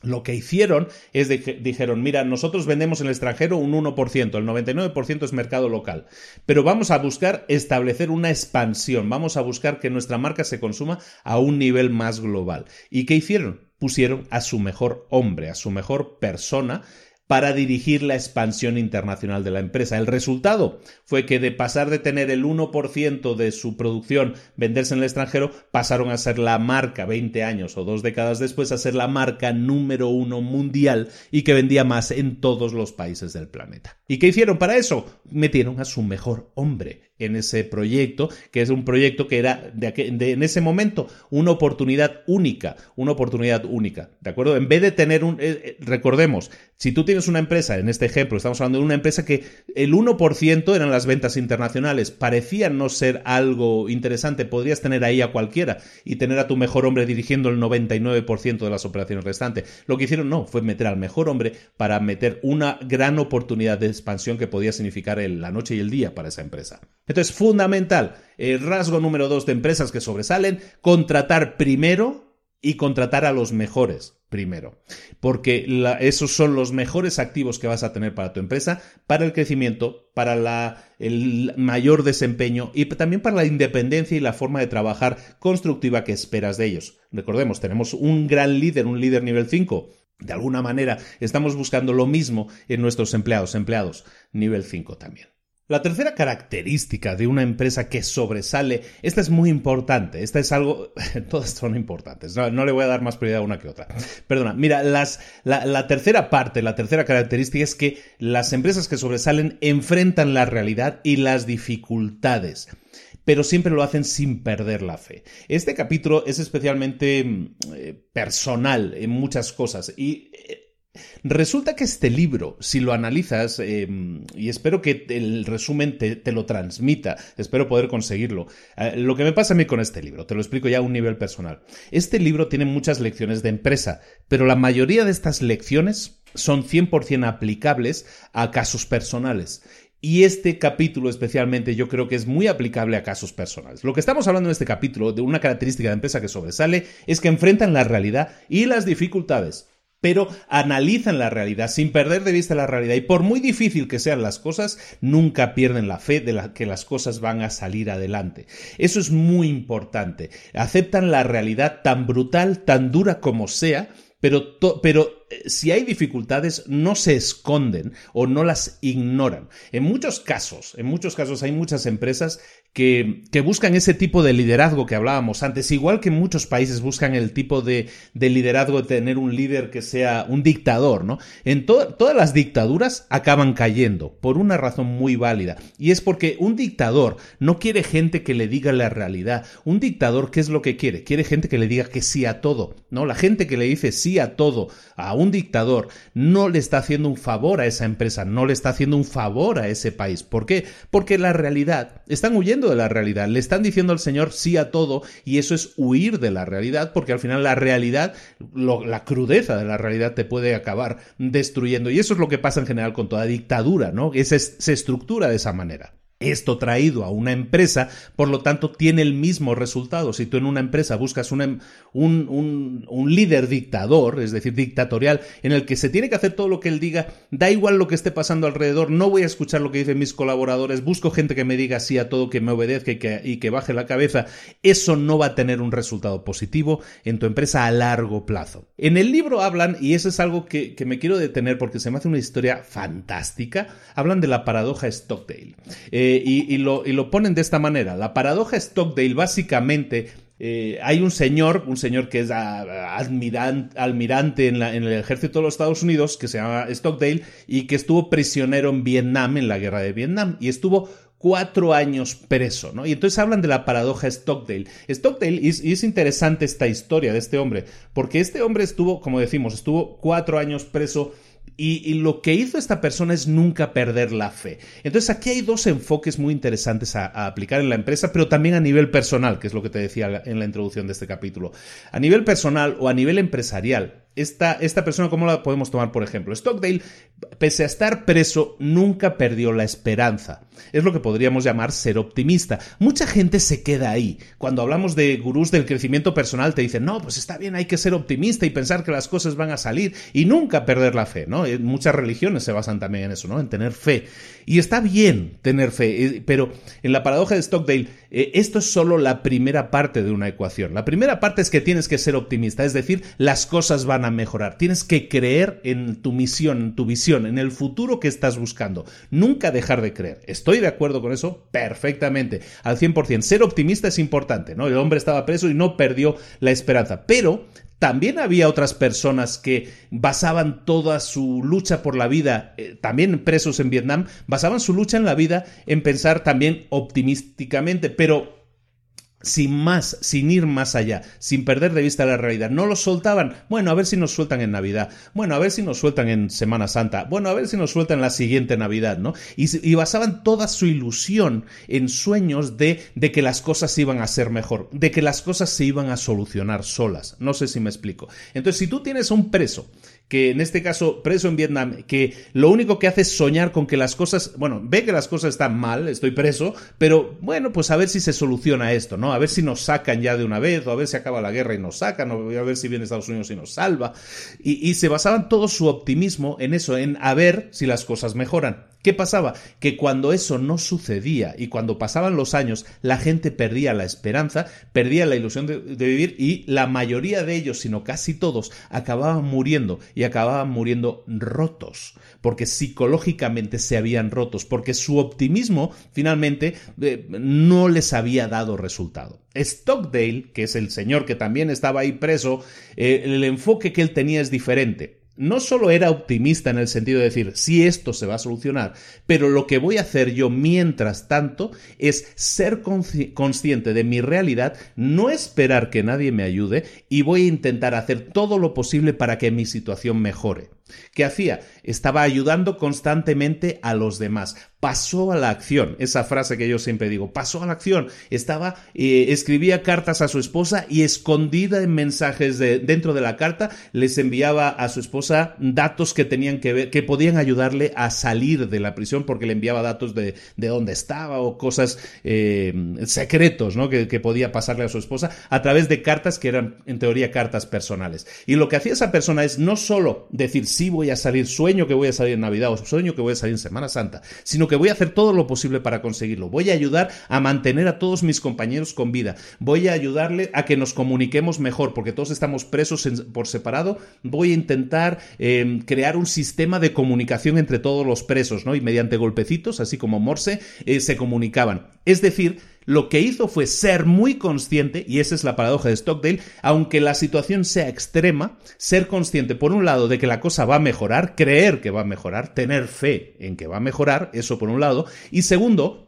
Lo que hicieron es dijeron, mira, nosotros vendemos en el extranjero un 1%, el 99% es mercado local, pero vamos a buscar establecer una expansión, vamos a buscar que nuestra marca se consuma a un nivel más global. ¿Y qué hicieron? Pusieron a su mejor hombre, a su mejor persona para dirigir la expansión internacional de la empresa. El resultado fue que de pasar de tener el 1% de su producción venderse en el extranjero, pasaron a ser la marca 20 años o dos décadas después a ser la marca número uno mundial y que vendía más en todos los países del planeta. ¿Y qué hicieron para eso? Metieron a su mejor hombre en ese proyecto, que es un proyecto que era de, en ese momento una oportunidad única, una oportunidad única, ¿de acuerdo? En vez de tener un, eh, eh, recordemos, si tú tienes una empresa, en este ejemplo estamos hablando de una empresa que el 1% eran las ventas internacionales, parecía no ser algo interesante, podrías tener ahí a cualquiera y tener a tu mejor hombre dirigiendo el 99% de las operaciones restantes. Lo que hicieron no, fue meter al mejor hombre para meter una gran oportunidad de expansión que podía significar la noche y el día para esa empresa. Entonces, fundamental, el rasgo número dos de empresas que sobresalen, contratar primero y contratar a los mejores primero. Porque esos son los mejores activos que vas a tener para tu empresa, para el crecimiento, para el mayor desempeño y también para la independencia y la forma de trabajar constructiva que esperas de ellos. Recordemos, tenemos un gran líder, un líder nivel 5. De alguna manera, estamos buscando lo mismo en nuestros empleados, empleados nivel 5 también. La tercera característica de una empresa que sobresale, esta es muy importante, esta es algo, todas son importantes, no, le voy a dar más prioridad a una que otra. Perdona, mira, las, la, tercera parte, la tercera característica es que las empresas que sobresalen enfrentan la realidad y las dificultades pero siempre lo hacen sin perder la fe. Este capítulo es especialmente mm, eh, personal en muchas cosas y eh, Resulta que este libro, si lo analizas, em, y espero que el resumen te, lo transmita, espero poder conseguirlo, eh, lo que me pasa a mí con este libro, te lo explico ya a un nivel personal. Este libro tiene muchas lecciones de empresa, pero la mayoría de estas lecciones son 100% aplicables a casos personales. Y este capítulo especialmente yo creo que es muy aplicable a casos personales. Lo que estamos hablando en este capítulo de una característica de empresa que sobresale es que enfrentan la realidad y las dificultades pero analizan la realidad sin perder de vista la realidad y por muy difícil que sean las cosas, nunca pierden la fe de que las cosas van a salir adelante. Eso es muy importante. Aceptan la realidad tan brutal, tan dura como sea, pero, pero si hay dificultades no se esconden o no las ignoran. En muchos casos, en muchos casos hay muchas empresas que, que buscan ese tipo de liderazgo que hablábamos antes, igual que muchos países buscan el tipo de, de liderazgo de tener un líder que sea un dictador, ¿no? En todas las dictaduras acaban cayendo por una razón muy válida y es porque un dictador no quiere gente que le diga la realidad. Un dictador, ¿qué es lo que quiere? Quiere gente que le diga que sí a todo, ¿no? La gente que le dice sí a todo a un dictador no le está haciendo un favor a esa empresa, no le está haciendo un favor a ese país. ¿Por qué? Porque la realidad, están huyendo de la realidad, le están diciendo al Señor sí a todo y eso es huir de la realidad porque al final la realidad, la crudeza de la realidad te puede acabar destruyendo y eso es lo que pasa en general con toda dictadura, ¿no? se estructura de esa manera esto traído a una empresa, por lo tanto, tiene el mismo resultado. Si tú en una empresa buscas un, un, un, líder dictador, es decir, dictatorial, en el que se tiene que hacer todo lo que él diga, da igual lo que esté pasando alrededor, no voy a escuchar lo que dicen mis colaboradores, busco gente que me diga sí a todo, que me obedezca y que, y que baje la cabeza, eso no va a tener un resultado positivo en tu empresa a largo plazo. En el libro hablan, y eso es algo que, que me quiero detener porque se me hace una historia fantástica, hablan de la paradoja Stockdale. Eh, y, lo, ponen de esta manera. La paradoja Stockdale básicamente eh, hay un señor, un señor que es almirante en, el ejército de los Estados Unidos, que se llama Stockdale, y que estuvo prisionero en Vietnam, en la guerra de Vietnam, y estuvo cuatro años preso, ¿no? Y entonces hablan de la paradoja Stockdale. Stockdale, y es, interesante esta historia de este hombre, porque este hombre estuvo, como decimos, estuvo cuatro años preso y, lo que hizo esta persona es nunca perder la fe. Entonces aquí hay dos enfoques muy interesantes a, aplicar en la empresa, pero también a nivel personal, que es lo que te decía en la introducción de este capítulo. A nivel personal o a nivel empresarial, esta, esta, persona, ¿cómo la podemos tomar por ejemplo? Stockdale, pese a estar preso, nunca perdió la esperanza. Es lo que podríamos llamar ser optimista. Mucha gente se queda ahí. Cuando hablamos de gurús del crecimiento personal, te dicen, no, pues está bien, hay que ser optimista y pensar que las cosas van a salir y nunca perder la fe, ¿no? Eh, muchas religiones se basan también en eso, ¿no? En tener fe. Y está bien tener fe, eh, pero en la paradoja de Stockdale, eh, esto es solo la primera parte de una ecuación. La primera parte es que tienes que ser optimista, es decir, las cosas van a mejorar. Tienes que creer en tu misión, en tu visión, en el futuro que estás buscando. Nunca dejar de creer. ¿Estoy de acuerdo con eso? Perfectamente, al 100%. Ser optimista es importante, ¿no? El hombre estaba preso y no perdió la esperanza, pero también había otras personas que basaban toda su lucha por la vida, eh, también presos en Vietnam, basaban su lucha en la vida en pensar también optimísticamente, pero sin más, sin ir más allá, sin perder de vista la realidad. No los soltaban. Bueno, a ver si nos sueltan en Navidad. Bueno, a ver si nos sueltan en Semana Santa. Bueno, a ver si nos sueltan la siguiente Navidad, ¿no? Y, basaban toda su ilusión en sueños de, de que las cosas iban a ser mejor, de que las cosas se iban a solucionar solas. No sé si me explico. Entonces, si tú tienes un preso que en este caso preso en Vietnam, que lo único que hace es soñar con que las cosas, bueno, ve que las cosas están mal, estoy preso, pero bueno, pues a ver si se soluciona esto, ¿no? A ver si nos sacan ya de una vez, o a ver si acaba la guerra y nos sacan, o a ver si viene Estados Unidos y nos salva. Y, y se basaban todo su optimismo en eso, en a ver si las cosas mejoran. ¿Qué pasaba? Que cuando eso no sucedía y cuando pasaban los años, la gente perdía la esperanza, perdía la ilusión de, vivir y la mayoría de ellos, sino casi todos, acababan muriendo y acababan muriendo rotos, porque psicológicamente se habían rotos, porque su optimismo finalmente eh, no les había dado resultado. Stockdale, que es el señor que también estaba ahí preso, eh, el enfoque que él tenía es diferente no solo era optimista en el sentido de decir, si esto se va a solucionar, pero lo que voy a hacer yo mientras tanto es ser consciente de mi realidad, no esperar que nadie me ayude y voy a intentar hacer todo lo posible para que mi situación mejore. ¿Qué hacía? Estaba ayudando constantemente a los demás. Pasó a la acción. Esa frase que yo siempre digo, pasó a la acción. Estaba, eh, escribía cartas a su esposa y escondida en mensajes de, dentro de la carta les enviaba a su esposa datos que tenían que ver, que podían ayudarle a salir de la prisión porque le enviaba datos de, de dónde estaba o cosas eh, secretos, ¿no? Que, que podía pasarle a su esposa a través de cartas que eran en teoría cartas personales. Y lo que hacía esa persona es no solo decir sí voy a salir, sueño que voy a salir en Navidad o sueño que voy a salir en Semana Santa, sino que voy a hacer todo lo posible para conseguirlo. Voy a ayudar a mantener a todos mis compañeros con vida. Voy a ayudarle a que nos comuniquemos mejor, porque todos estamos presos por separado. Voy a intentar em, crear un sistema de comunicación entre todos los presos, ¿no? Y mediante golpecitos, así como Morse, eh, se comunicaban. Es decir, lo que hizo fue ser muy consciente, y esa es la paradoja de Stockdale, aunque la situación sea extrema, ser consciente, por un lado, de que la cosa va a mejorar, creer que va a mejorar, tener fe en que va a mejorar, eso por un lado, y segundo,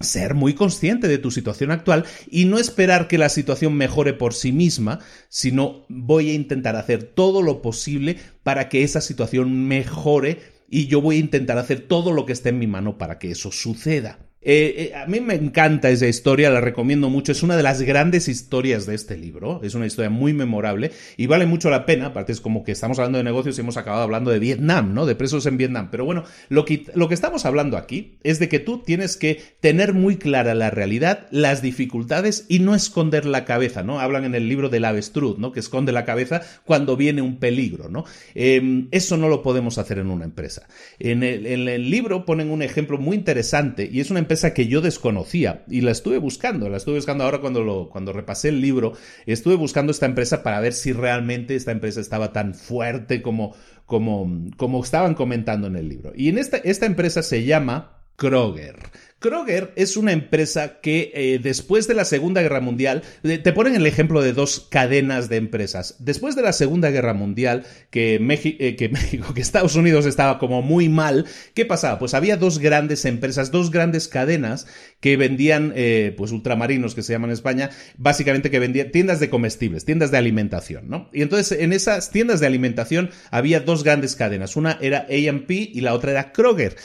ser muy consciente de tu situación actual y no esperar que la situación mejore por sí misma, sino voy a intentar hacer todo lo posible para que esa situación mejore y yo voy a intentar hacer todo lo que esté en mi mano para que eso suceda. Eh, eh, a mí me encanta esa historia, la recomiendo mucho. Es una de las grandes historias de este libro. Es una historia muy memorable y vale mucho la pena. Aparte, es como que estamos hablando de negocios y hemos acabado hablando de Vietnam, ¿no? De presos en Vietnam. Pero bueno, lo que, lo que estamos hablando aquí es de que tú tienes que tener muy clara la realidad, las dificultades y no esconder la cabeza, ¿no? Hablan en el libro del avestruz, ¿no? Que esconde la cabeza cuando viene un peligro, ¿no? Em, eso no lo podemos hacer en una empresa. En el, en el libro ponen un ejemplo muy interesante y es una empresa que yo desconocía y la estuve buscando, la estuve buscando ahora cuando, lo, cuando repasé el libro, estuve buscando esta empresa para ver si realmente esta empresa estaba tan fuerte como, como, como estaban comentando en el libro. Y en esta, esta empresa se llama Kroger. Kroger es una empresa que eh, después de la Segunda Guerra Mundial, te ponen el ejemplo de dos cadenas de empresas. Después de la Segunda Guerra Mundial, que, eh, México, que Estados Unidos estaba como muy mal, ¿qué pasaba? Pues había dos grandes empresas, dos grandes cadenas que vendían, eh, pues ultramarinos que se llaman en España, básicamente que vendían tiendas de comestibles, tiendas de alimentación, ¿no? Y entonces en esas tiendas de alimentación había dos grandes cadenas, una era A&P y la otra era Kroger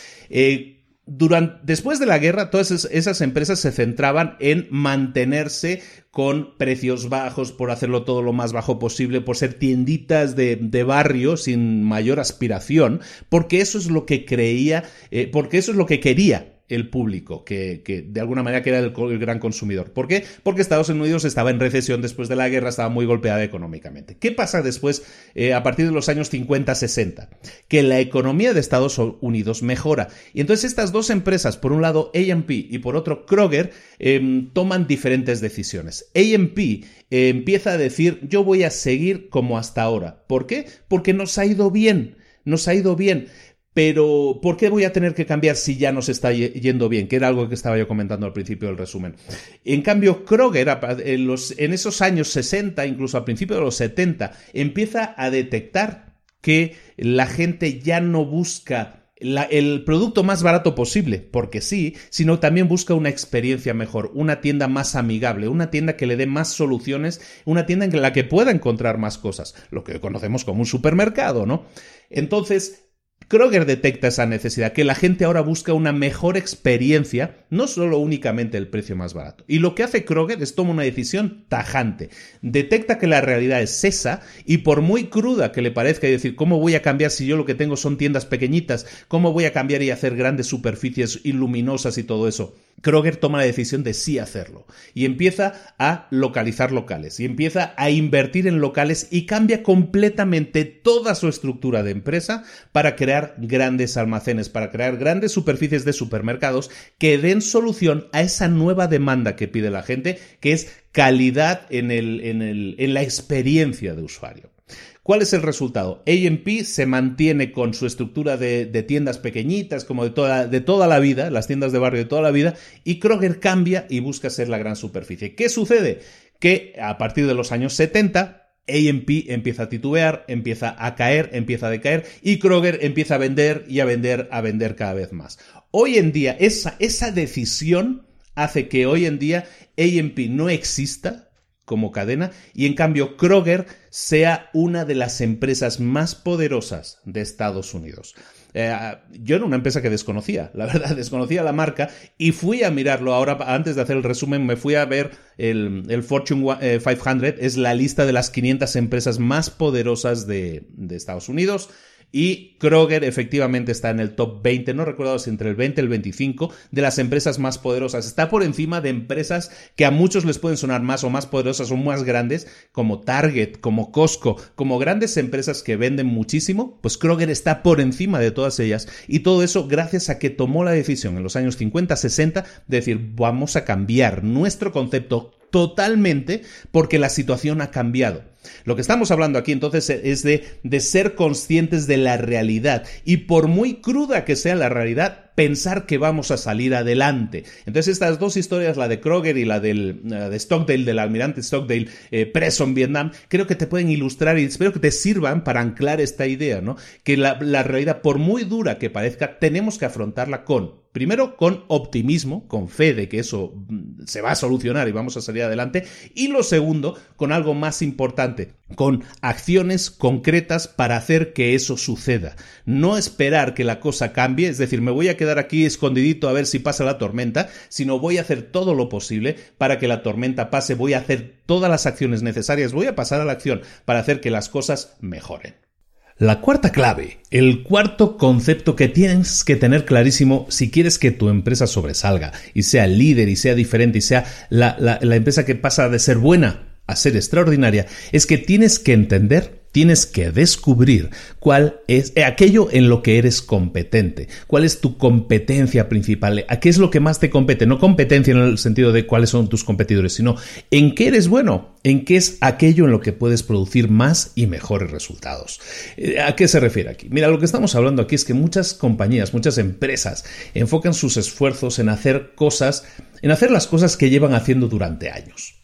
durante, después de la guerra, todas esas empresas se centraban en mantenerse con precios bajos, por hacerlo todo lo más bajo posible, por ser tienditas de, barrio sin mayor aspiración, porque eso es lo que creía, eh, porque eso es lo que quería el público, que, de alguna manera que era el, gran consumidor. ¿Por qué? Porque Estados Unidos estaba en recesión después de la guerra, estaba muy golpeada económicamente. ¿Qué pasa después, eh, a partir de los años 50-60? Que la economía de Estados Unidos mejora. Y entonces estas dos empresas, por un lado AMP y por otro Kroger, em, toman diferentes decisiones. AMP eh, empieza a decir, yo voy a seguir como hasta ahora. ¿Por qué? Porque nos ha ido bien. Nos ha ido bien. Pero, ¿por qué voy a tener que cambiar si ya nos está yendo bien? Que era algo que estaba yo comentando al principio del resumen. En cambio, Kroger, en, esos años 60, incluso al principio de los 70, empieza a detectar que la gente ya no busca el producto más barato posible, porque sí, sino también busca una experiencia mejor, una tienda más amigable, una tienda que le dé más soluciones, una tienda en la que pueda encontrar más cosas, lo que conocemos como un supermercado, ¿no? Entonces, Kroger detecta esa necesidad, que la gente ahora busca una mejor experiencia, no solo únicamente el precio más barato. Y lo que hace Kroger es tomar una decisión tajante. Detecta que la realidad es esa y por muy cruda que le parezca y decir, ¿cómo voy a cambiar si yo lo que tengo son tiendas pequeñitas? ¿Cómo voy a cambiar y hacer grandes superficies iluminosas y todo eso? Kroger toma la decisión de sí hacerlo y empieza a localizar locales y empieza a invertir en locales y cambia completamente toda su estructura de empresa para crear grandes almacenes, para crear grandes superficies de supermercados que den solución a esa nueva demanda que pide la gente, que es calidad en, en la experiencia de usuario. ¿Cuál es el resultado? AMP se mantiene con su estructura de, tiendas pequeñitas, como de toda, de toda la vida, las tiendas de barrio de toda la vida, y Kroger cambia y busca ser la gran superficie. ¿Qué sucede? Que a partir de los años 70, AMP empieza a titubear, empieza a caer, empieza a decaer y Kroger empieza a vender y a vender, a vender cada vez más. Hoy en día esa, esa decisión hace que hoy en día AMP no exista como cadena y en cambio Kroger sea una de las empresas más poderosas de Estados Unidos. Eh, yo era una empresa que desconocía, la verdad, desconocía la marca y fui a mirarlo ahora, antes de hacer el resumen, me fui a ver el, Fortune 500, eh, es la lista de las 500 empresas más poderosas de, de Estados Unidos. Y Kroger efectivamente está en el top 20, no recuerdo si entre el 20 y el 25 de las empresas más poderosas. Está por encima de empresas que a muchos les pueden sonar más o más poderosas o más grandes, como Target, como Costco, como grandes empresas que venden muchísimo. Pues Kroger está por encima de todas ellas. Y todo eso gracias a que tomó la decisión en los años 50, 60 de decir, vamos a cambiar nuestro concepto totalmente porque la situación ha cambiado. Lo que estamos hablando aquí entonces es de, de, ser conscientes de la realidad y por muy cruda que sea la realidad, pensar que vamos a salir adelante. Entonces estas dos historias, la de Kroger y la del, eh, de Stockdale, del almirante Stockdale eh, preso en Vietnam, creo que te pueden ilustrar y espero que te sirvan para anclar esta idea, ¿no? Que la, la realidad, por muy dura que parezca, tenemos que afrontarla con Primero, con optimismo, con fe de que eso mm, se va a solucionar y vamos a salir adelante. Y lo segundo, con algo más importante, con acciones concretas para hacer que eso suceda. No esperar que la cosa cambie, es decir, me voy a quedar aquí escondidito a ver si pasa la tormenta, sino voy a hacer todo lo posible para que la tormenta pase, voy a hacer todas las acciones necesarias, voy a pasar a la acción para hacer que las cosas mejoren. La cuarta clave, el cuarto concepto que tienes que tener clarísimo si quieres que tu empresa sobresalga y sea líder y sea diferente y sea la, la empresa que pasa de ser buena a ser extraordinaria, es que tienes que entender Tienes que descubrir cuál es eh, aquello en lo que eres competente, cuál es tu competencia principal, a qué es lo que más te compete, no competencia en el sentido de cuáles son tus competidores, sino en qué eres bueno, en qué es aquello en lo que puedes producir más y mejores resultados. Eh, ¿A qué se refiere aquí? Mira, lo que estamos hablando aquí es que muchas compañías, muchas empresas enfocan sus esfuerzos en hacer cosas, en hacer las cosas que llevan haciendo durante años.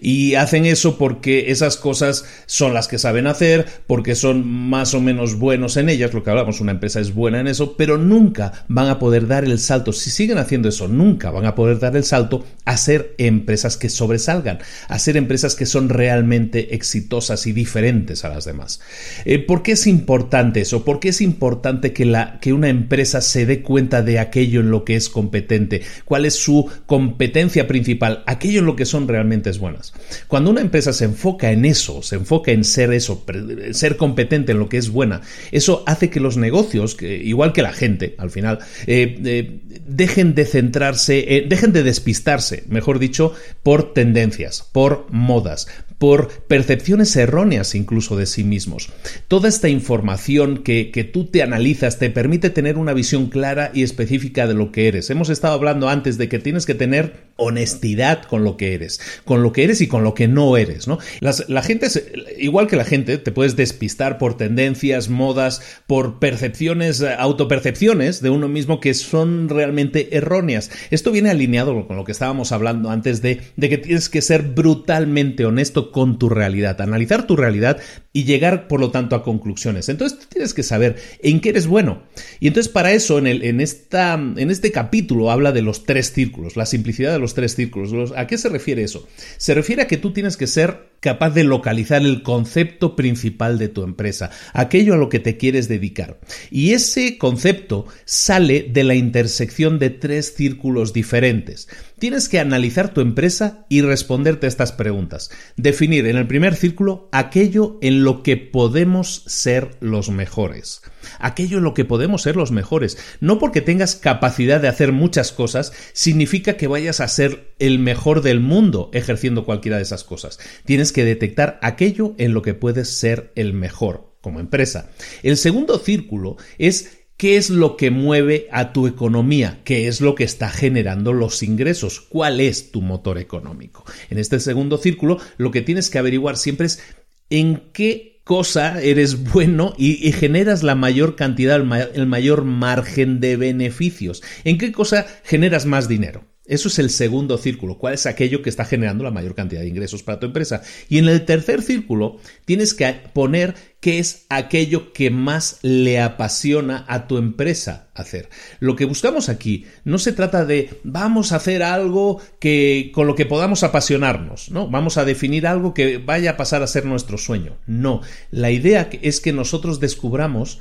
Y hacen eso porque esas cosas son las que saben hacer, porque son más o menos buenos en ellas, lo que hablamos, una empresa es buena en eso, pero nunca van a poder dar el salto, si siguen haciendo eso, nunca van a poder dar el salto a ser empresas que sobresalgan, a ser empresas que son realmente exitosas y diferentes a las demás. Eh, ¿Por qué es importante eso? ¿Por qué es importante que, la, que una empresa se dé cuenta de aquello en lo que es competente? ¿Cuál es su competencia principal? Aquello en lo que son realmente buenas. Cuando una empresa se enfoca en eso, se enfoca en ser eso, ser competente en lo que es buena, eso hace que los negocios, igual que la gente, al final, eh, eh, dejen de centrarse, eh, dejen de despistarse, mejor dicho, por tendencias, por modas, por percepciones erróneas incluso de sí mismos. Toda esta información que, que, tú te analizas te permite tener una visión clara y específica de lo que eres. Hemos estado hablando antes de que tienes que tener honestidad con lo que eres, con lo que eres y con lo que no eres, ¿no? la gente, igual que la gente, te puedes despistar por tendencias, modas, por percepciones, eh, autopercepciones de uno mismo que son realmente erróneas. Esto viene alineado con lo que estábamos hablando antes de, de que tienes que ser brutalmente honesto con tu realidad, analizar tu realidad y llegar, por lo tanto, a conclusiones. Entonces, tienes que saber en qué eres bueno. Y entonces, para eso, en, el, en, esta, en este capítulo habla de los tres círculos, la simplicidad de los tres círculos. ¿A qué se refiere eso? Se refiere a que tú tienes que ser capaz de localizar el concepto principal de tu empresa, aquello a lo que te quieres dedicar. Y ese concepto sale de la intersección de tres círculos diferentes. Tienes que analizar tu empresa y responderte a estas preguntas. Definir en el primer círculo aquello en lo que podemos ser los mejores aquello en lo que podemos ser los mejores. No porque tengas capacidad de hacer muchas cosas, significa que vayas a ser el mejor del mundo ejerciendo cualquiera de esas cosas. Tienes que detectar aquello en lo que puedes ser el mejor como empresa. El segundo círculo es ¿Qué es lo que mueve a tu economía? ¿Qué es lo que está generando los ingresos? ¿Cuál es tu motor económico? En este segundo círculo, lo que tienes que averiguar siempre es en qué cosa eres bueno y, generas la mayor cantidad, el, mayor margen de beneficios. ¿En qué cosa generas más dinero? Eso es el segundo círculo. ¿Cuál es aquello que está generando la mayor cantidad de ingresos para tu empresa? Y en el tercer círculo tienes que poner qué es aquello que más le apasiona a tu empresa hacer. Lo que buscamos aquí no se trata de vamos a hacer algo que con lo que podamos apasionarnos, ¿no? Vamos a definir algo que vaya a pasar a ser nuestro sueño. No, la idea es que nosotros descubramos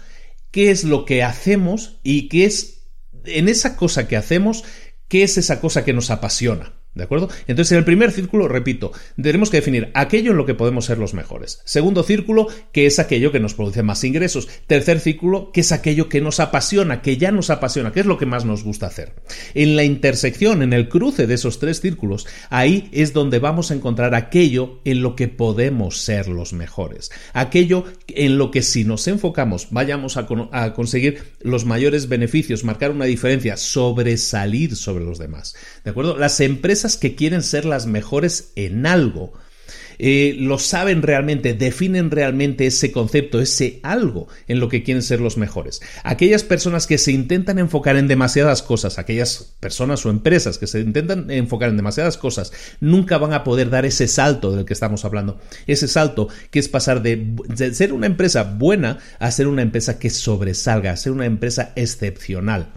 qué es lo que hacemos y qué es en esa cosa que hacemos ¿Qué es esa cosa que nos apasiona? ¿De acuerdo? Entonces, en el primer círculo, repito, tenemos que definir aquello en lo que podemos ser los mejores. Segundo círculo, que es aquello que nos produce más ingresos. Tercer círculo, que es aquello que nos apasiona, que ya nos apasiona, que es lo que más nos gusta hacer. En la intersección, en el cruce de esos tres círculos, ahí es donde vamos a encontrar aquello en lo que podemos ser los mejores. Aquello en lo que si nos enfocamos vayamos a, a conseguir los mayores beneficios, marcar una diferencia, sobresalir sobre los demás. ¿De acuerdo? Las empresas que quieren ser las mejores en algo. Eh, lo saben realmente, definen realmente ese concepto, ese algo en lo que quieren ser los mejores. Aquellas personas que se intentan enfocar en demasiadas cosas, aquellas personas o empresas que se intentan enfocar en demasiadas cosas, nunca van a poder dar ese salto del que estamos hablando. Ese salto que es pasar de, de ser una empresa buena a ser una empresa que sobresalga, a ser una empresa excepcional.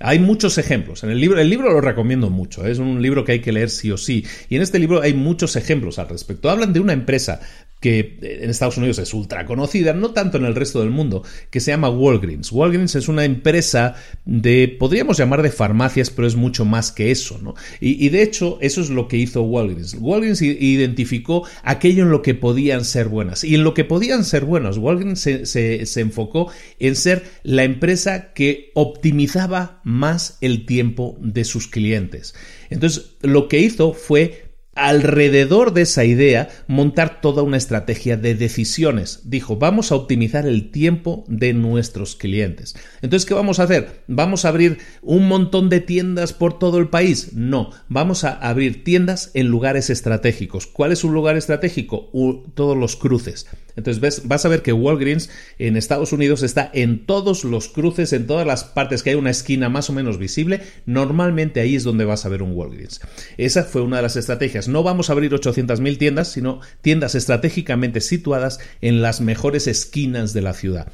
Hay muchos ejemplos. En el libro, el libro lo recomiendo mucho. Es un libro que hay que leer sí o sí. Y en este libro hay muchos ejemplos al respecto. Hablan de una empresa que en Estados Unidos es ultra conocida, no tanto en el resto del mundo, que se llama Walgreens. Walgreens es una empresa de, podríamos llamar de farmacias, pero es mucho más que eso, ¿no? Y, de hecho, eso es lo que hizo Walgreens. Walgreens identificó aquello en lo que podían ser buenas. Y en lo que podían ser buenos, Walgreens se enfocó en ser la empresa que optimizaba más el tiempo de sus clientes. Entonces, lo que hizo fue alrededor de esa idea montar toda una estrategia de decisiones. Dijo, vamos a optimizar el tiempo de nuestros clientes. Entonces, ¿qué vamos a hacer? ¿Vamos a abrir un montón de tiendas por todo el país? No, vamos a abrir tiendas en lugares estratégicos. ¿Cuál es un lugar estratégico? todos los cruces. Entonces vas a ver que Walgreens en Estados Unidos está en todos los cruces, en todas las partes que hay una esquina más o menos visible. Normalmente ahí es donde vas a ver un Walgreens. Esa fue una de las estrategias. No vamos a abrir 800.000 tiendas, sino tiendas estratégicamente situadas en las mejores esquinas de la ciudad.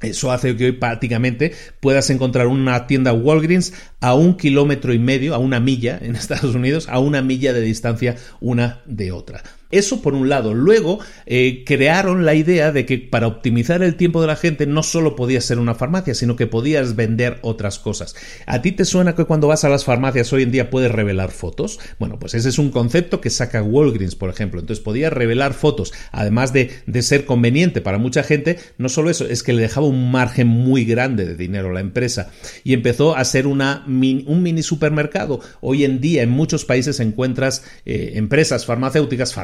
Eso hace que hoy prácticamente puedas encontrar una tienda Walgreens a un kilómetro y medio, a una milla en Estados Unidos, a una milla de distancia una de otra. Eso por un lado. Luego eh, crearon la idea de que para optimizar el tiempo de la gente no solo podías ser una farmacia, sino que podías vender otras cosas. ¿A ti te suena que cuando vas a las farmacias hoy en día puedes revelar fotos? Bueno, pues ese es un concepto que saca Walgreens, por ejemplo. Entonces podías revelar fotos, además de, ser conveniente para mucha gente, no solo eso, es que le dejaba un margen muy grande de dinero a la empresa y empezó a ser una, un mini supermercado. Hoy en día en muchos países encuentras eh, empresas farmacéuticas,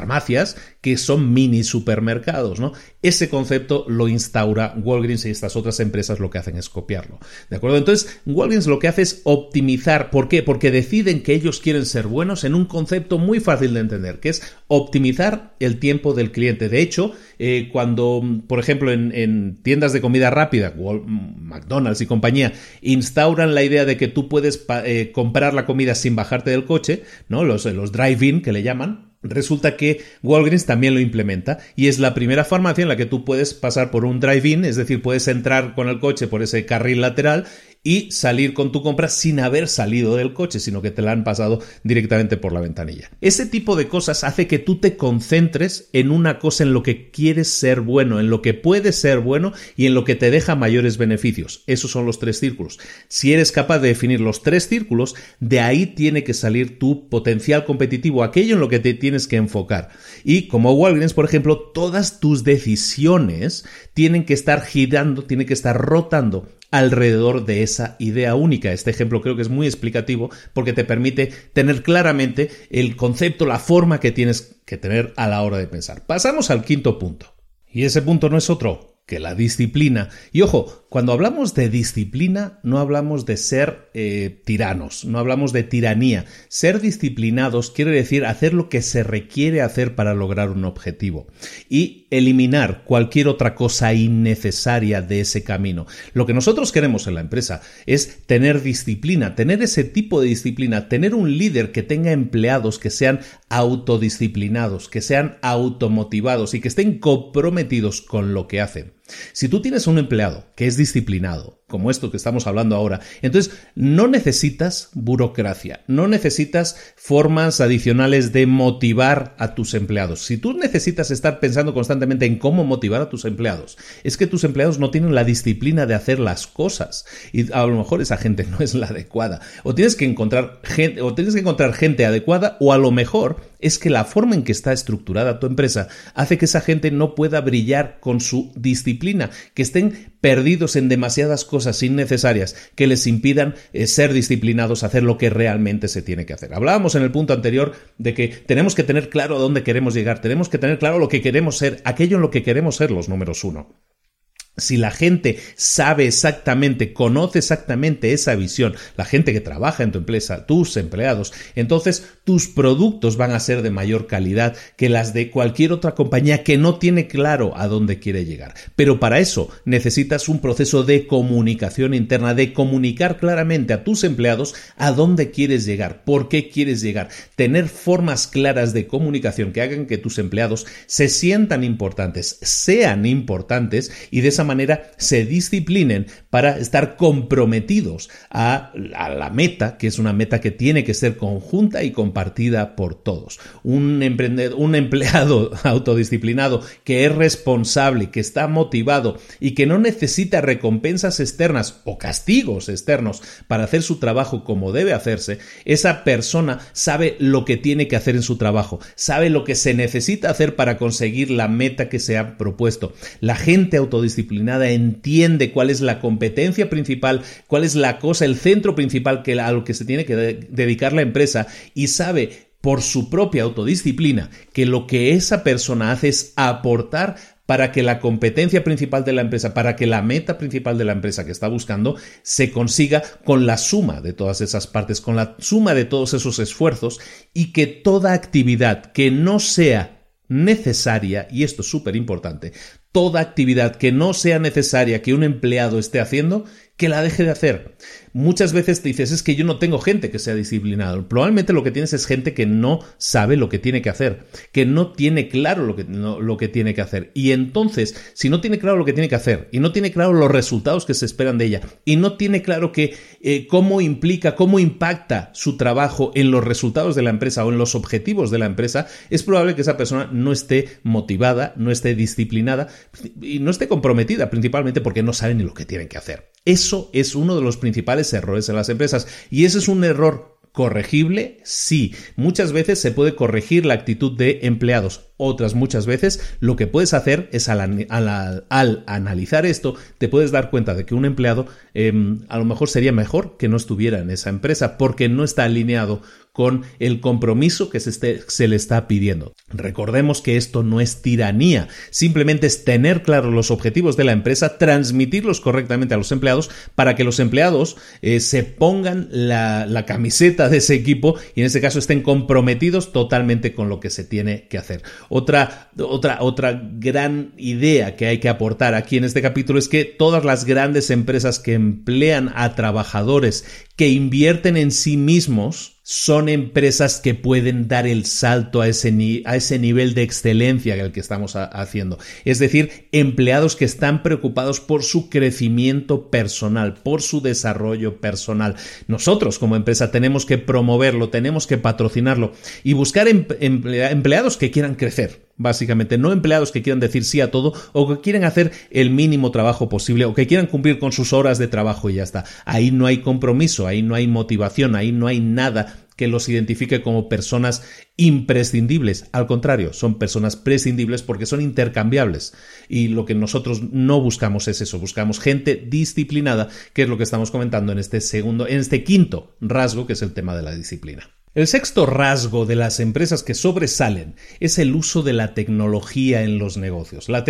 que son mini supermercados, ¿no? Ese concepto lo instaura Walgreens y estas otras empresas lo que hacen es copiarlo. ¿De acuerdo? Entonces, Walgreens lo que hace es optimizar. ¿Por qué? Porque deciden que ellos quieren ser buenos en un concepto muy fácil de entender, que es optimizar el tiempo del cliente. De hecho, eh, cuando, por ejemplo, en, tiendas de comida rápida, McDonald's y compañía, instauran la idea de que tú puedes eh, comprar la comida sin bajarte del coche, ¿no? Los, los drive-in que le llaman, Resulta que Walgreens también lo implementa y es la primera farmacia en la que tú puedes pasar por un drive-in, es decir, puedes entrar con el coche por ese carril lateral y salir con tu compra sin haber salido del coche, sino que te la han pasado directamente por la ventanilla. Ese tipo de cosas hace que tú te concentres en una cosa en lo que quieres ser bueno, en lo que puedes ser bueno y en lo que te deja mayores beneficios. Esos son los tres círculos. Si eres capaz de definir los tres círculos, de ahí tiene que salir tu potencial competitivo, aquello en lo que te tienes que enfocar. Y como Walgreens, por ejemplo, todas tus decisiones tienen que estar girando, tienen que estar rotando alrededor de esa idea única. Este ejemplo creo que es muy explicativo porque te permite tener claramente el concepto, la forma que tienes que tener a la hora de pensar. Pasamos al quinto punto. Y ese punto no es otro que la disciplina. Y ojo, cuando hablamos de disciplina, no hablamos de ser eh, tiranos, no hablamos de tiranía. Ser disciplinados quiere decir hacer lo que se requiere hacer para lograr un objetivo y eliminar cualquier otra cosa innecesaria de ese camino. Lo que nosotros queremos en la empresa es tener disciplina, tener ese tipo de disciplina, tener un líder que tenga empleados que sean autodisciplinados, que sean automotivados y que estén comprometidos con lo que hacen. Si tú tienes un empleado que es disciplinado, como esto que estamos hablando ahora. Entonces, no necesitas burocracia, no necesitas formas adicionales de motivar a tus empleados. Si tú necesitas estar pensando constantemente en cómo motivar a tus empleados, es que tus empleados no tienen la disciplina de hacer las cosas y a lo mejor esa gente no es la adecuada. O tienes que encontrar gente, o tienes que encontrar gente adecuada o a lo mejor es que la forma en que está estructurada tu empresa hace que esa gente no pueda brillar con su disciplina, que estén perdidos en demasiadas cosas innecesarias que les impidan eh, ser disciplinados, hacer lo que realmente se tiene que hacer. Hablábamos en el punto anterior de que tenemos que tener claro a dónde queremos llegar, tenemos que tener claro lo que queremos ser, aquello en lo que queremos ser los números uno si la gente sabe exactamente, conoce exactamente esa visión, la gente que trabaja en tu empresa, tus empleados, entonces tus productos van a ser de mayor calidad que las de cualquier otra compañía que no tiene claro a dónde quiere llegar. Pero para eso necesitas un proceso de comunicación interna, de comunicar claramente a tus empleados a dónde quieres llegar, por qué quieres llegar, tener formas claras de comunicación que hagan que tus empleados se sientan importantes, sean importantes y de esa manera se disciplinen para estar comprometidos a, la meta, que es una meta que tiene que ser conjunta y compartida por todos. Un, un empleado autodisciplinado que es responsable, que está motivado y que no necesita recompensas externas o castigos externos para hacer su trabajo como debe hacerse, esa persona sabe lo que tiene que hacer en su trabajo, sabe lo que se necesita hacer para conseguir la meta que se ha propuesto. La gente autodisciplinada entiende cuál es la competencia principal, cuál es la cosa, el centro principal que, a lo que se tiene que dedicar la empresa y sabe por su propia autodisciplina que lo que esa persona hace es aportar para que la competencia principal de la empresa, para que la meta principal de la empresa que está buscando se consiga con la suma de todas esas partes, con la suma de todos esos esfuerzos y que toda actividad que no sea necesaria, y esto es súper importante, toda actividad que no sea necesaria que un empleado esté haciendo, que la deje de hacer. Muchas veces te dices, es que yo no tengo gente que sea disciplinado. Probablemente lo que tienes es gente que no sabe lo que tiene que hacer, que no tiene claro lo que, lo que tiene que hacer. Y entonces, si no tiene claro lo que tiene que hacer, y no tiene claro los resultados que se esperan de ella, y no tiene claro que, eh, cómo implica, cómo impacta su trabajo en los resultados de la empresa o en los objetivos de la empresa, es probable que esa persona no esté motivada, no esté disciplinada y no esté comprometida, principalmente porque no sabe ni lo que tiene que hacer. Eso es uno de los principales errores en las empresas y ese es un error corregible, sí. Muchas veces se puede corregir la actitud de empleados. Otras muchas veces lo que puedes hacer es al, analizar esto, te puedes dar cuenta de que un empleado em, a lo mejor sería mejor que no estuviera en esa empresa porque no está alineado con el compromiso que se, le está pidiendo. Recordemos que esto no es tiranía, simplemente es tener claros los objetivos de la empresa, transmitirlos correctamente a los empleados para que los empleados eh, se pongan la, camiseta de ese equipo y en este caso estén comprometidos totalmente con lo que se tiene que hacer. Otra, otra, otra gran idea que hay que aportar aquí en este capítulo es que todas las grandes empresas que emplean a trabajadores que invierten en sí mismos, son empresas que pueden dar el salto a ese, a ese nivel de excelencia el que estamos haciendo. Es decir, empleados que están preocupados por su crecimiento personal, por su desarrollo personal. Nosotros como empresa tenemos que promoverlo, tenemos que patrocinarlo y buscar em-, empleados que quieran crecer básicamente, no empleados que quieran decir sí a todo o que quieran hacer el mínimo trabajo posible o que quieran cumplir con sus horas de trabajo y ya está. Ahí no hay compromiso, ahí no hay motivación, ahí no hay nada que los identifique como personas imprescindibles. Al contrario, son personas prescindibles porque son intercambiables. Y lo que nosotros no buscamos es eso, buscamos gente disciplinada, que es lo que estamos comentando en este segundo, en este quinto rasgo, que es el tema de la disciplina. El sexto rasgo de las empresas que sobresalen es el uso de la tecnología en los negocios, la,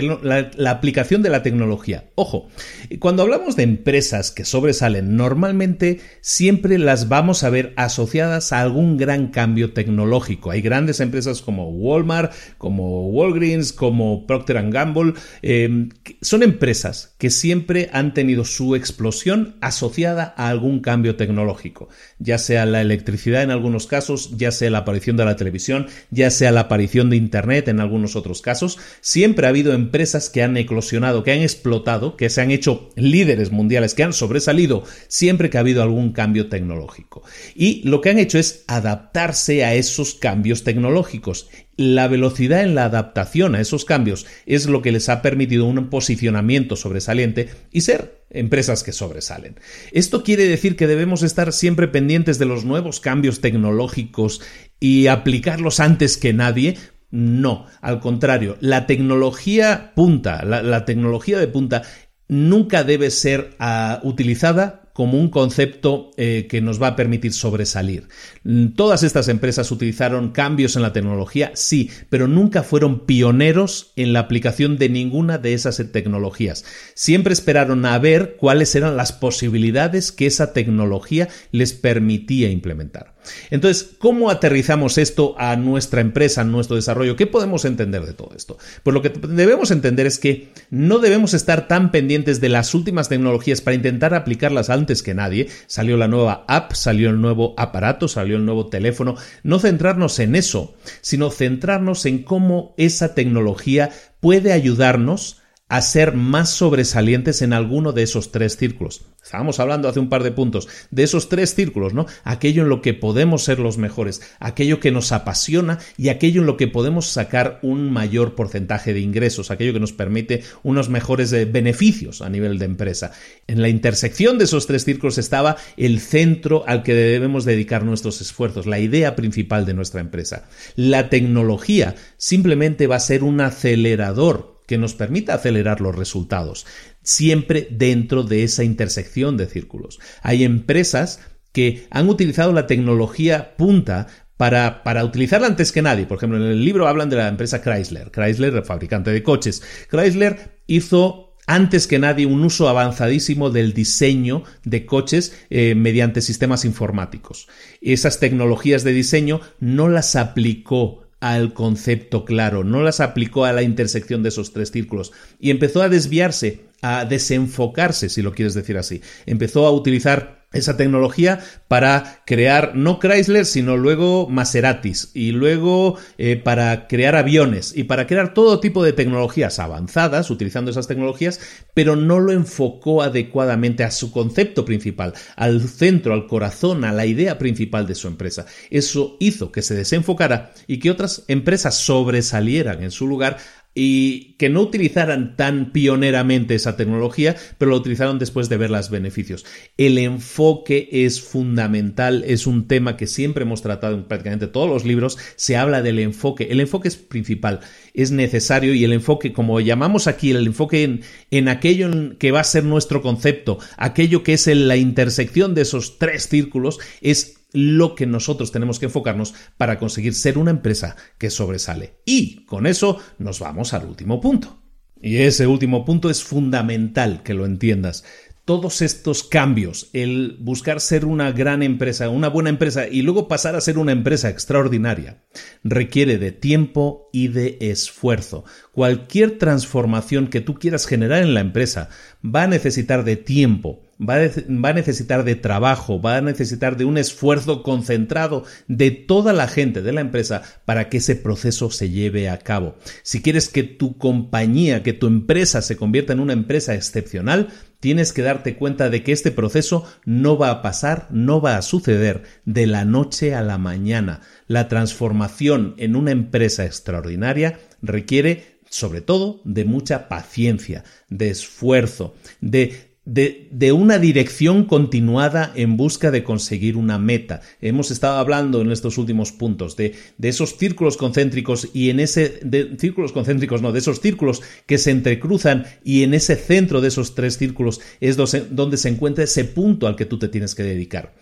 aplicación de la tecnología. Ojo, cuando hablamos de empresas que sobresalen, normalmente siempre las vamos a ver asociadas a algún gran cambio tecnológico. Hay grandes empresas como Walmart, como Walgreens, como Procter Gamble. Em, son empresas que siempre han tenido su explosión asociada a algún cambio tecnológico, ya sea la electricidad en algunos casos, ya sea la aparición de la televisión, ya sea la aparición de Internet en algunos otros casos, siempre ha habido empresas que han eclosionado, que han explotado, que se han hecho líderes mundiales, que han sobresalido siempre que ha habido algún cambio tecnológico. Y lo que han hecho es adaptarse a esos cambios tecnológicos la velocidad en la adaptación a esos cambios es lo que les ha permitido un posicionamiento sobresaliente y ser empresas que sobresalen. Esto quiere decir que debemos estar siempre pendientes de los nuevos cambios tecnológicos y aplicarlos antes que nadie. No, al contrario, la tecnología punta, la, tecnología de punta nunca debe ser ah, utilizada como un concepto eh, que nos va a permitir sobresalir. Mm, todas estas empresas utilizaron cambios en la tecnología, sí, pero nunca fueron pioneros en la aplicación de ninguna de esas tecnologías. Siempre esperaron a ver cuáles eran las posibilidades que esa tecnología les permitía implementar. Entonces, ¿cómo aterrizamos esto a nuestra empresa, a nuestro desarrollo? ¿Qué podemos entender de todo esto? Pues lo que debemos entender es que no debemos estar tan pendientes de las últimas tecnologías para intentar aplicarlas antes que nadie. Salió la nueva app, salió el nuevo aparato, salió el nuevo teléfono. No centrarnos en eso, sino centrarnos en cómo esa tecnología puede ayudarnos a ser más sobresalientes en alguno de esos tres círculos. Estábamos hablando hace un par de puntos de esos tres círculos, ¿no? Aquello en lo que podemos ser los mejores, aquello que nos apasiona y aquello en lo que podemos sacar un mayor porcentaje de ingresos, aquello que nos permite unos mejores eh, beneficios a nivel de empresa. En la intersección de esos tres círculos estaba el centro al que debemos dedicar nuestros esfuerzos, la idea principal de nuestra empresa. La tecnología simplemente va a ser un acelerador que nos permita acelerar los resultados, siempre dentro de esa intersección de círculos. Hay empresas que han utilizado la tecnología punta para, para, utilizarla antes que nadie. Por ejemplo, en el libro hablan de la empresa Chrysler. Chrysler, el fabricante de coches. Chrysler hizo antes que nadie un uso avanzadísimo del diseño de coches eh, mediante sistemas informáticos. Esas tecnologías de diseño no las aplicó al concepto claro, no las aplicó a la intersección de esos tres círculos y empezó a desviarse, a desenfocarse, si lo quieres decir así. Empezó a utilizar esa tecnología para crear no Chrysler, sino luego Maseratis y luego eh, para crear aviones y para crear todo tipo de tecnologías avanzadas utilizando esas tecnologías, pero no lo enfocó adecuadamente a su concepto principal, al centro, al corazón, a la idea principal de su empresa. Eso hizo que se desenfocara y que otras empresas sobresalieran en su lugar y que no utilizaran tan pioneramente esa tecnología, pero lo utilizaron después de ver los beneficios. El enfoque es fundamental, es un tema que siempre hemos tratado en prácticamente todos los libros, se habla del enfoque. El enfoque es principal, es necesario y el enfoque, como llamamos aquí, el enfoque en, en aquello que va a ser nuestro concepto, aquello que es en la intersección de esos tres círculos, es lo que nosotros tenemos que enfocarnos para conseguir ser una empresa que sobresale. Y con eso nos vamos al último punto. Y ese último punto es fundamental que lo entiendas. Todos estos cambios, el buscar ser una gran empresa, una buena empresa y luego pasar a ser una empresa extraordinaria, requiere de tiempo y de esfuerzo. Cualquier transformación que tú quieras generar en la empresa va a necesitar de tiempo, va a, necesitar de trabajo, va a necesitar de un esfuerzo concentrado de toda la gente de la empresa para que ese proceso se lleve a cabo. Si quieres que tu compañía, que tu empresa se convierta en una empresa excepcional, tienes que darte cuenta de que este proceso no va a pasar, no va a suceder de la noche a la mañana. La transformación en una empresa extraordinaria requiere sobre todo de mucha paciencia, de esfuerzo, de de, una dirección continuada en busca de conseguir una meta. Hemos estado hablando en estos últimos puntos de, de esos círculos concéntricos y en ese de, círculos concéntricos, no, de esos círculos que se entrecruzan y en ese centro de esos tres círculos es donde se encuentra ese punto al que tú te tienes que dedicar.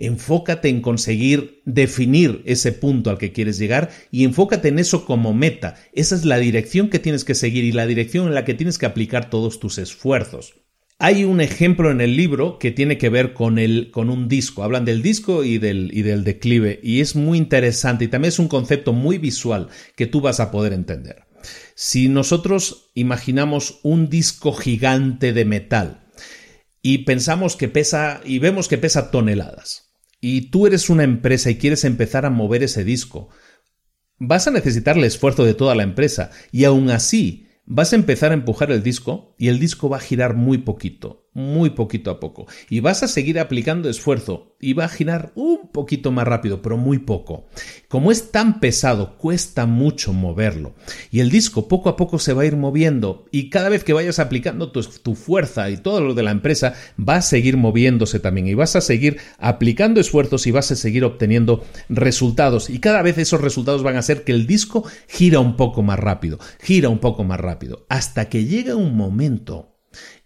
Enfócate en conseguir definir ese punto al que quieres llegar y enfócate en eso como meta. Esa es la dirección que tienes que seguir y la dirección en la que tienes que aplicar todos tus esfuerzos. Hay un ejemplo en el libro que tiene que ver con, el, con un disco. Hablan del disco y del, y del declive y es muy interesante y también es un concepto muy visual que tú vas a poder entender. Si nosotros imaginamos un disco gigante de metal y pensamos que pesa y vemos que pesa toneladas, y tú eres una empresa y quieres empezar a mover ese disco, vas a necesitar el esfuerzo de toda la empresa y aún así vas a empezar a empujar el disco y el disco va a girar muy poquito muy poquito a poco. Y vas a seguir aplicando esfuerzo y va a girar un poquito más rápido, pero muy poco. Como es tan pesado, cuesta mucho moverlo. Y el disco poco a poco se va a ir moviendo y cada vez que vayas aplicando tu, tu fuerza y todo lo de la empresa, va a seguir moviéndose también y vas a seguir aplicando esfuerzos y vas a seguir obteniendo resultados. Y cada vez esos resultados van a hacer que el disco gira un poco más rápido, gira un poco más rápido, hasta que llega un momento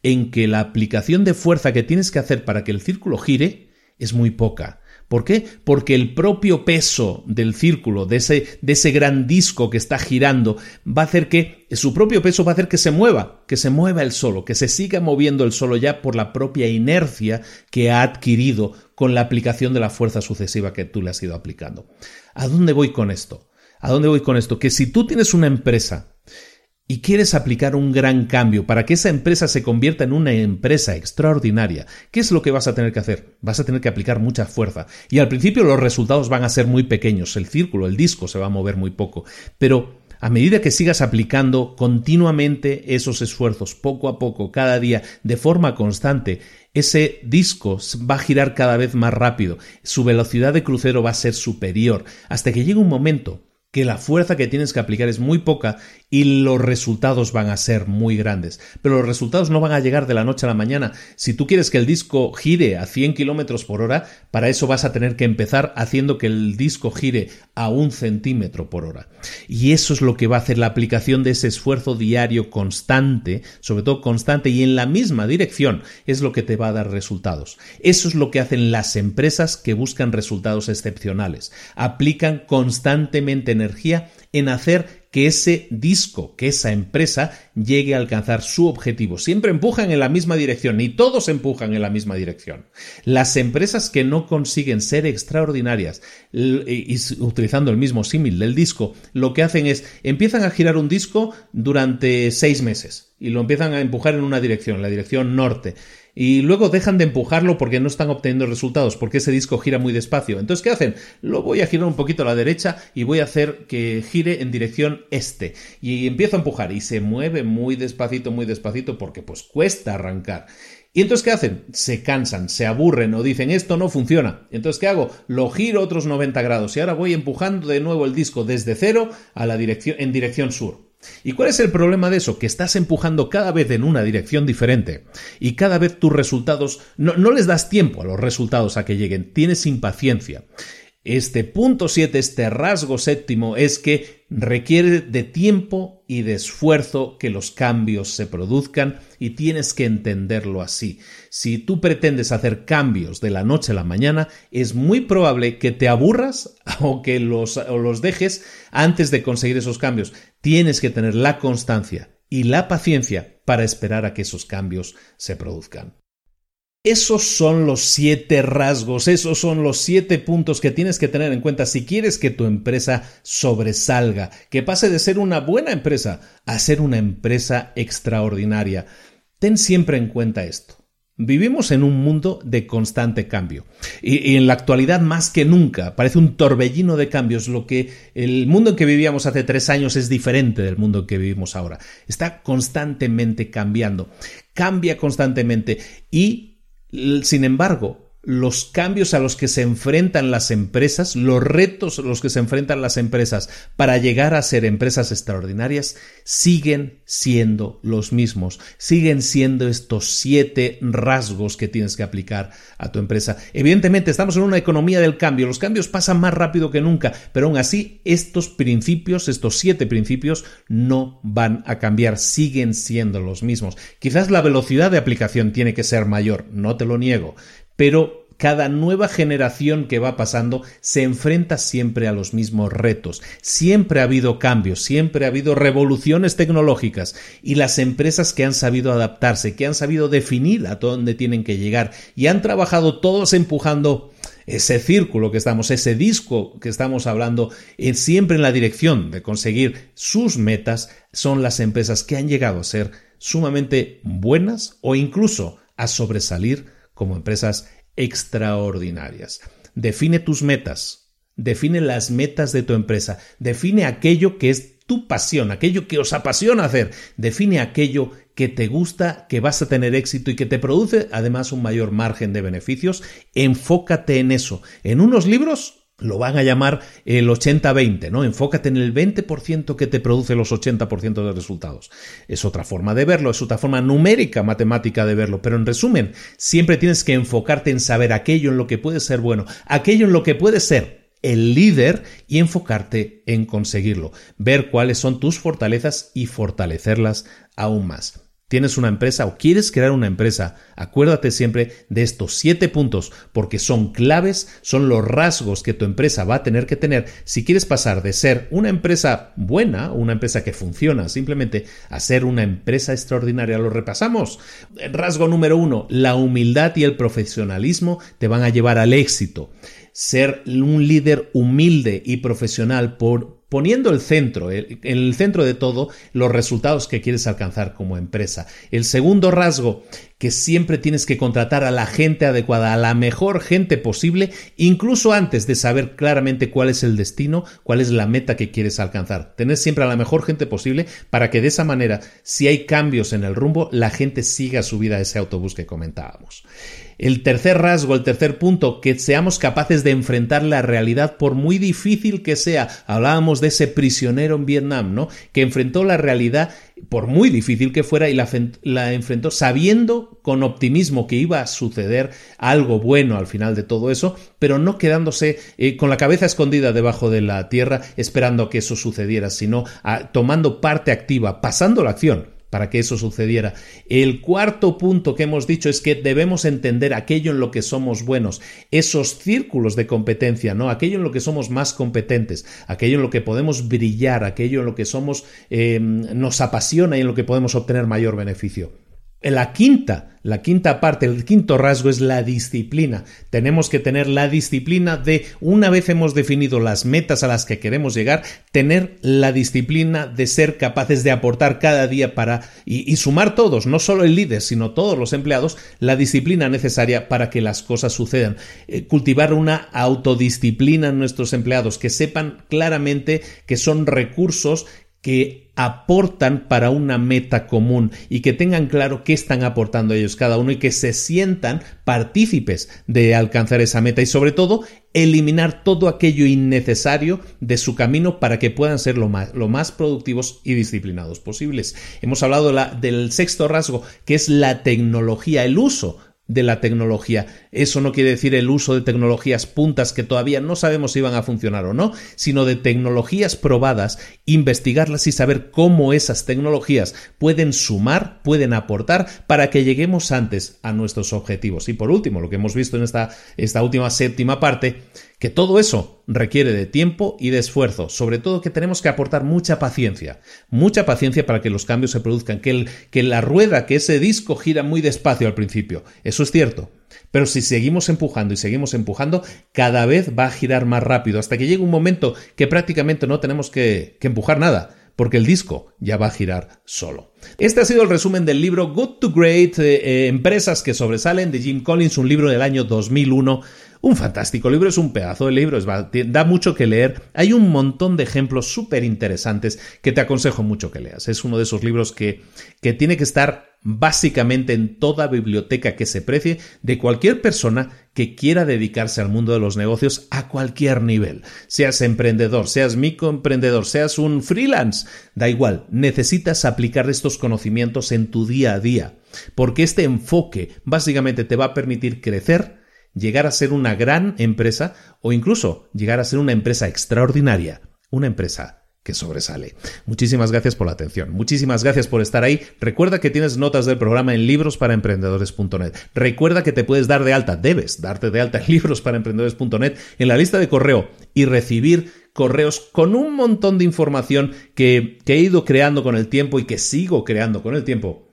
en que la aplicación de fuerza que tienes que hacer para que el círculo gire es muy poca. ¿Por qué? Porque el propio peso del círculo, de ese, de ese gran disco que está girando, va a hacer que, su propio peso va a hacer que se mueva, que se mueva el solo, que se siga moviendo el solo ya por la propia inercia que ha adquirido con la aplicación de la fuerza sucesiva que tú le has ido aplicando. ¿A dónde voy con esto? ¿A dónde voy con esto? Que si tú tienes una empresa y quieres aplicar un gran cambio para que esa empresa se convierta en una empresa extraordinaria, ¿qué es lo que vas a tener que hacer? Vas a tener que aplicar mucha fuerza. Y al principio los resultados van a ser muy pequeños, el círculo, el disco se va a mover muy poco, pero a medida que sigas aplicando continuamente esos esfuerzos, poco a poco, cada día, de forma constante, ese disco va a girar cada vez más rápido, su velocidad de crucero va a ser superior, hasta que llegue un momento que la fuerza que tienes que aplicar es muy poca y los resultados van a ser muy grandes. Pero los resultados no van a llegar de la noche a la mañana. Si tú quieres que el disco gire a 100 kilómetros por hora, para eso vas a tener que empezar haciendo que el disco gire a un centímetro por hora. Y eso es lo que va a hacer la aplicación de ese esfuerzo diario constante, sobre todo constante y en la misma dirección, es lo que te va a dar resultados. Eso es lo que hacen las empresas que buscan resultados excepcionales. Aplican constantemente energía en hacer que ese disco, que esa empresa llegue a alcanzar su objetivo. Siempre empujan en la misma dirección y todos empujan en la misma dirección. Las empresas que no consiguen ser extraordinarias y utilizando el mismo símil del disco, lo que hacen es empiezan a girar un disco durante seis meses y lo empiezan a empujar en una dirección, la dirección norte y luego dejan de empujarlo porque no están obteniendo resultados, porque ese disco gira muy despacio. Entonces, ¿qué hacen? Lo voy a girar un poquito a la derecha y voy a hacer que gire en dirección este. Y empiezo a empujar y se mueve muy despacito, muy despacito porque pues cuesta arrancar. ¿Y entonces qué hacen? Se cansan, se aburren o dicen esto no funciona. Entonces ¿qué hago? Lo giro otros 90 grados y ahora voy empujando de nuevo el disco desde cero a la dirección en dirección sur. ¿Y cuál es el problema de eso? Que estás empujando cada vez en una dirección diferente y cada vez tus resultados no, no les das tiempo a los resultados a que lleguen, tienes impaciencia. Este punto 7, este rasgo séptimo, es que requiere de tiempo y de esfuerzo que los cambios se produzcan y tienes que entenderlo así. Si tú pretendes hacer cambios de la noche a la mañana, es muy probable que te aburras o que los, o los dejes antes de conseguir esos cambios. Tienes que tener la constancia y la paciencia para esperar a que esos cambios se produzcan. Esos son los siete rasgos, esos son los siete puntos que tienes que tener en cuenta si quieres que tu empresa sobresalga, que pase de ser una buena empresa a ser una empresa extraordinaria. Ten siempre en cuenta esto. Vivimos en un mundo de constante cambio y, en la actualidad más que nunca parece un torbellino de cambios. Lo que el mundo en que vivíamos hace tres años es diferente del mundo en que vivimos ahora. Está constantemente cambiando, cambia constantemente y sin embargo, los cambios a los que se enfrentan las empresas, los retos a los que se enfrentan las empresas para llegar a ser empresas extraordinarias, siguen siendo los mismos, siguen siendo estos siete rasgos que tienes que aplicar a tu empresa. Evidentemente, estamos en una economía del cambio, los cambios pasan más rápido que nunca, pero aún así, estos principios, estos siete principios, no van a cambiar, siguen siendo los mismos. Quizás la velocidad de aplicación tiene que ser mayor, no te lo niego, pero cada nueva generación que va pasando se enfrenta siempre a los mismos retos. Siempre ha habido cambios, siempre ha habido revoluciones tecnológicas y las empresas que han sabido adaptarse, que han sabido definir a dónde tienen que llegar y han trabajado todos empujando ese círculo que estamos, ese disco que estamos hablando, eh, siempre en la dirección de conseguir sus metas, son las empresas que han llegado a ser sumamente buenas o incluso a sobresalir como empresas extraordinarias. Define tus metas, define las metas de tu empresa, define aquello que es tu pasión, aquello que os apasiona hacer, define aquello que te gusta, que vas a tener éxito y que te produce además un mayor margen de beneficios, enfócate en eso. En unos libros lo van a llamar el 80-20, ¿no? Enfócate en el 20% que te produce los 80% de resultados. Es otra forma de verlo, es otra forma numérica, matemática de verlo, pero en resumen, siempre tienes que enfocarte en saber aquello en lo que puede ser bueno, aquello en lo que puede ser el líder y enfocarte en conseguirlo, ver cuáles son tus fortalezas y fortalecerlas aún más tienes una empresa o quieres crear una empresa, acuérdate siempre de estos siete puntos porque son claves, son los rasgos que tu empresa va a tener que tener si quieres pasar de ser una empresa buena, una empresa que funciona simplemente, a ser una empresa extraordinaria. Lo repasamos. Rasgo número uno, la humildad y el profesionalismo te van a llevar al éxito. Ser un líder humilde y profesional por, poniendo el centro, en el centro de todo, los resultados que quieres alcanzar como empresa. El segundo rasgo, que siempre tienes que contratar a la gente adecuada, a la mejor gente posible, incluso antes de saber claramente cuál es el destino, cuál es la meta que quieres alcanzar. Tener siempre a la mejor gente posible para que de esa manera, si hay cambios en el rumbo, la gente siga subida a ese autobús que comentábamos. El tercer rasgo, el tercer punto, que seamos capaces de enfrentar la realidad por muy difícil que sea. Hablábamos de ese prisionero en Vietnam, ¿no? Que enfrentó la realidad por muy difícil que fuera y la, enfrentó sabiendo con optimismo que iba a suceder algo bueno al final de todo eso, pero no quedándose eh, con la cabeza escondida debajo de la tierra esperando que eso sucediera, sino ah, tomando parte activa, pasando la acción para que eso sucediera. El cuarto punto que hemos dicho es que debemos entender aquello en lo que somos buenos, esos círculos de competencia, ¿no? Aquello en lo que somos más competentes, aquello en lo que podemos brillar, aquello en lo que somos eh, nos apasiona y en lo que podemos obtener mayor beneficio. La quinta, la quinta parte, el quinto rasgo es la disciplina. Tenemos que tener la disciplina de, una vez hemos definido las metas a las que queremos llegar, tener la disciplina de ser capaces de aportar cada día para, y, sumar todos, no solo el líder, sino todos los empleados, la disciplina necesaria para que las cosas sucedan. Eh, cultivar una autodisciplina en nuestros empleados, que sepan claramente que son recursos que aportan para una meta común y que tengan claro qué están aportando ellos cada uno y que se sientan partícipes de alcanzar esa meta y sobre todo eliminar todo aquello innecesario de su camino para que puedan ser lo más, lo más productivos y disciplinados posibles. Hemos hablado del sexto rasgo que es la tecnología, el uso de la tecnología. Eso no quiere decir el uso de tecnologías puntas que todavía no sabemos si van a funcionar o no, sino de tecnologías probadas, investigarlas y saber cómo esas tecnologías pueden sumar, pueden aportar para que lleguemos antes a nuestros objetivos. Y por último, lo que hemos visto en esta, esta última séptima parte, que todo eso requiere de tiempo y de esfuerzo, sobre todo que tenemos que aportar mucha paciencia, mucha paciencia para que los cambios se produzcan, que, la rueda, que ese disco gira muy despacio al principio, eso es cierto, pero si seguimos empujando y seguimos empujando, cada vez va a girar más rápido, hasta que llegue un momento que prácticamente no tenemos que, que empujar nada, porque el disco ya va a girar solo. Este ha sido el resumen del libro Good to Great, eh, eh, Empresas que sobresalen de Jim Collins, un libro del año 2001 un fantástico libro, es un pedazo de libro, da mucho que leer. Hay un montón de ejemplos súper interesantes que te aconsejo mucho que leas. Es uno de esos libros que, que tiene que estar básicamente en toda biblioteca que se precie de cualquier persona que quiera dedicarse al mundo de los negocios a cualquier nivel. Seas emprendedor, seas microemprendedor, seas un freelance, da igual, necesitas aplicar estos conocimientos en tu día a día, porque este enfoque básicamente te va a permitir crecer llegar a ser una gran empresa o incluso llegar a ser una empresa extraordinaria, una empresa que sobresale. Muchísimas gracias por la atención, muchísimas gracias por estar ahí. Recuerda que tienes notas del programa en librosparaemprendedores.net. Recuerda que te puedes dar de alta, debes darte de alta en librosparaemprendedores.net en la lista de correo y recibir correos con un montón de información que, que he ido creando con el tiempo y que sigo creando con el tiempo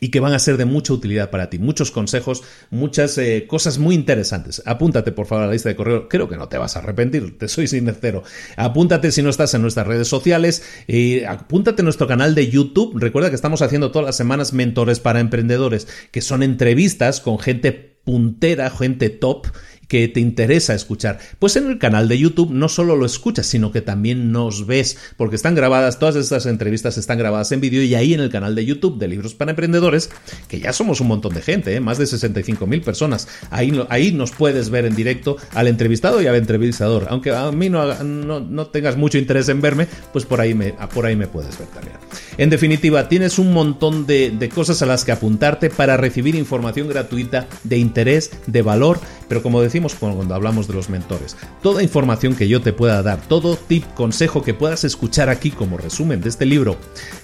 y que van a ser de mucha utilidad para ti. Muchos consejos, muchas eh, cosas muy interesantes. Apúntate, por favor, a la lista de correo. Creo que no te vas a arrepentir, te soy sincero. Apúntate si no estás en nuestras redes sociales. y apúntate a nuestro canal de YouTube. Recuerda que estamos haciendo todas las semanas mentores para emprendedores, que son entrevistas con gente puntera, gente top que te interesa escuchar. Pues en el canal de YouTube no solo lo escuchas, sino que también nos ves, porque están grabadas, todas estas entrevistas están grabadas en vídeo y ahí en el canal de YouTube de Libros para Emprendedores, que ya somos un montón de gente, ¿eh? más de 65 mil personas, ahí, ahí nos puedes ver en directo al entrevistado y al entrevistador. Aunque a mí no, no, tengas mucho interés en verme, pues por ahí, me, por ahí me puedes ver también. En definitiva, tienes un montón de, de cosas a las que apuntarte para recibir información gratuita de interés, de valor, pero como decía, cuando hablamos de los mentores. Toda información que yo te pueda dar, todo tip, consejo que puedas escuchar aquí como resumen de este libro,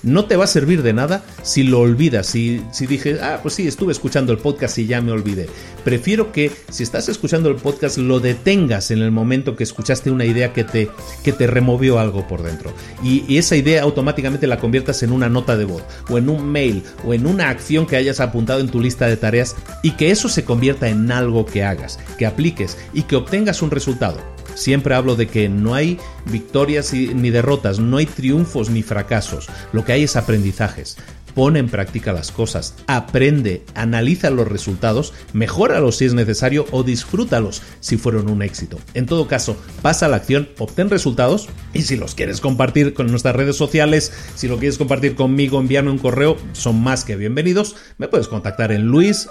no te va a servir de nada si lo olvidas, si, si dije, ah, pues sí, estuve escuchando el podcast y ya me olvidé. Prefiero que si estás escuchando el podcast lo detengas en el momento que escuchaste una idea que te, que te removió algo por dentro. Y, y esa idea automáticamente la conviertas en una nota de voz, o en un mail, o en una acción que hayas apuntado en tu lista de tareas, y que eso se convierta en algo que hagas, que apliques y que obtengas un resultado. Siempre hablo de que no hay victorias ni derrotas, no hay triunfos ni fracasos, lo que hay es aprendizajes pone en práctica las cosas, aprende, analiza los resultados, mejóralos si es necesario o disfrútalos si fueron un éxito. En todo caso, pasa a la acción, obtén resultados y si los quieres compartir con nuestras redes sociales, si lo quieres compartir conmigo, envíame un correo, son más que bienvenidos. Me puedes contactar en luis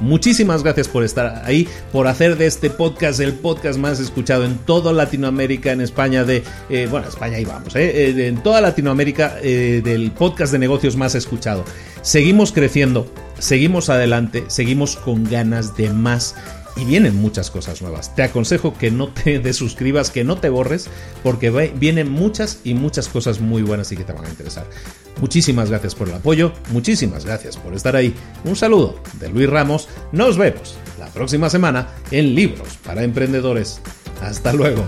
Muchísimas gracias por estar ahí, por hacer de este podcast el podcast más escuchado en toda Latinoamérica, en España, de, eh, bueno, España ahí vamos, eh, eh, en toda Latinoamérica eh, del podcast de negocios más escuchado. Seguimos creciendo, seguimos adelante, seguimos con ganas de más y vienen muchas cosas nuevas. Te aconsejo que no te desuscribas, que no te borres, porque vienen muchas y muchas cosas muy buenas y que te van a interesar. Muchísimas gracias por el apoyo, muchísimas gracias por estar ahí. Un saludo de Luis Ramos. Nos vemos la próxima semana en Libros para Emprendedores. Hasta luego.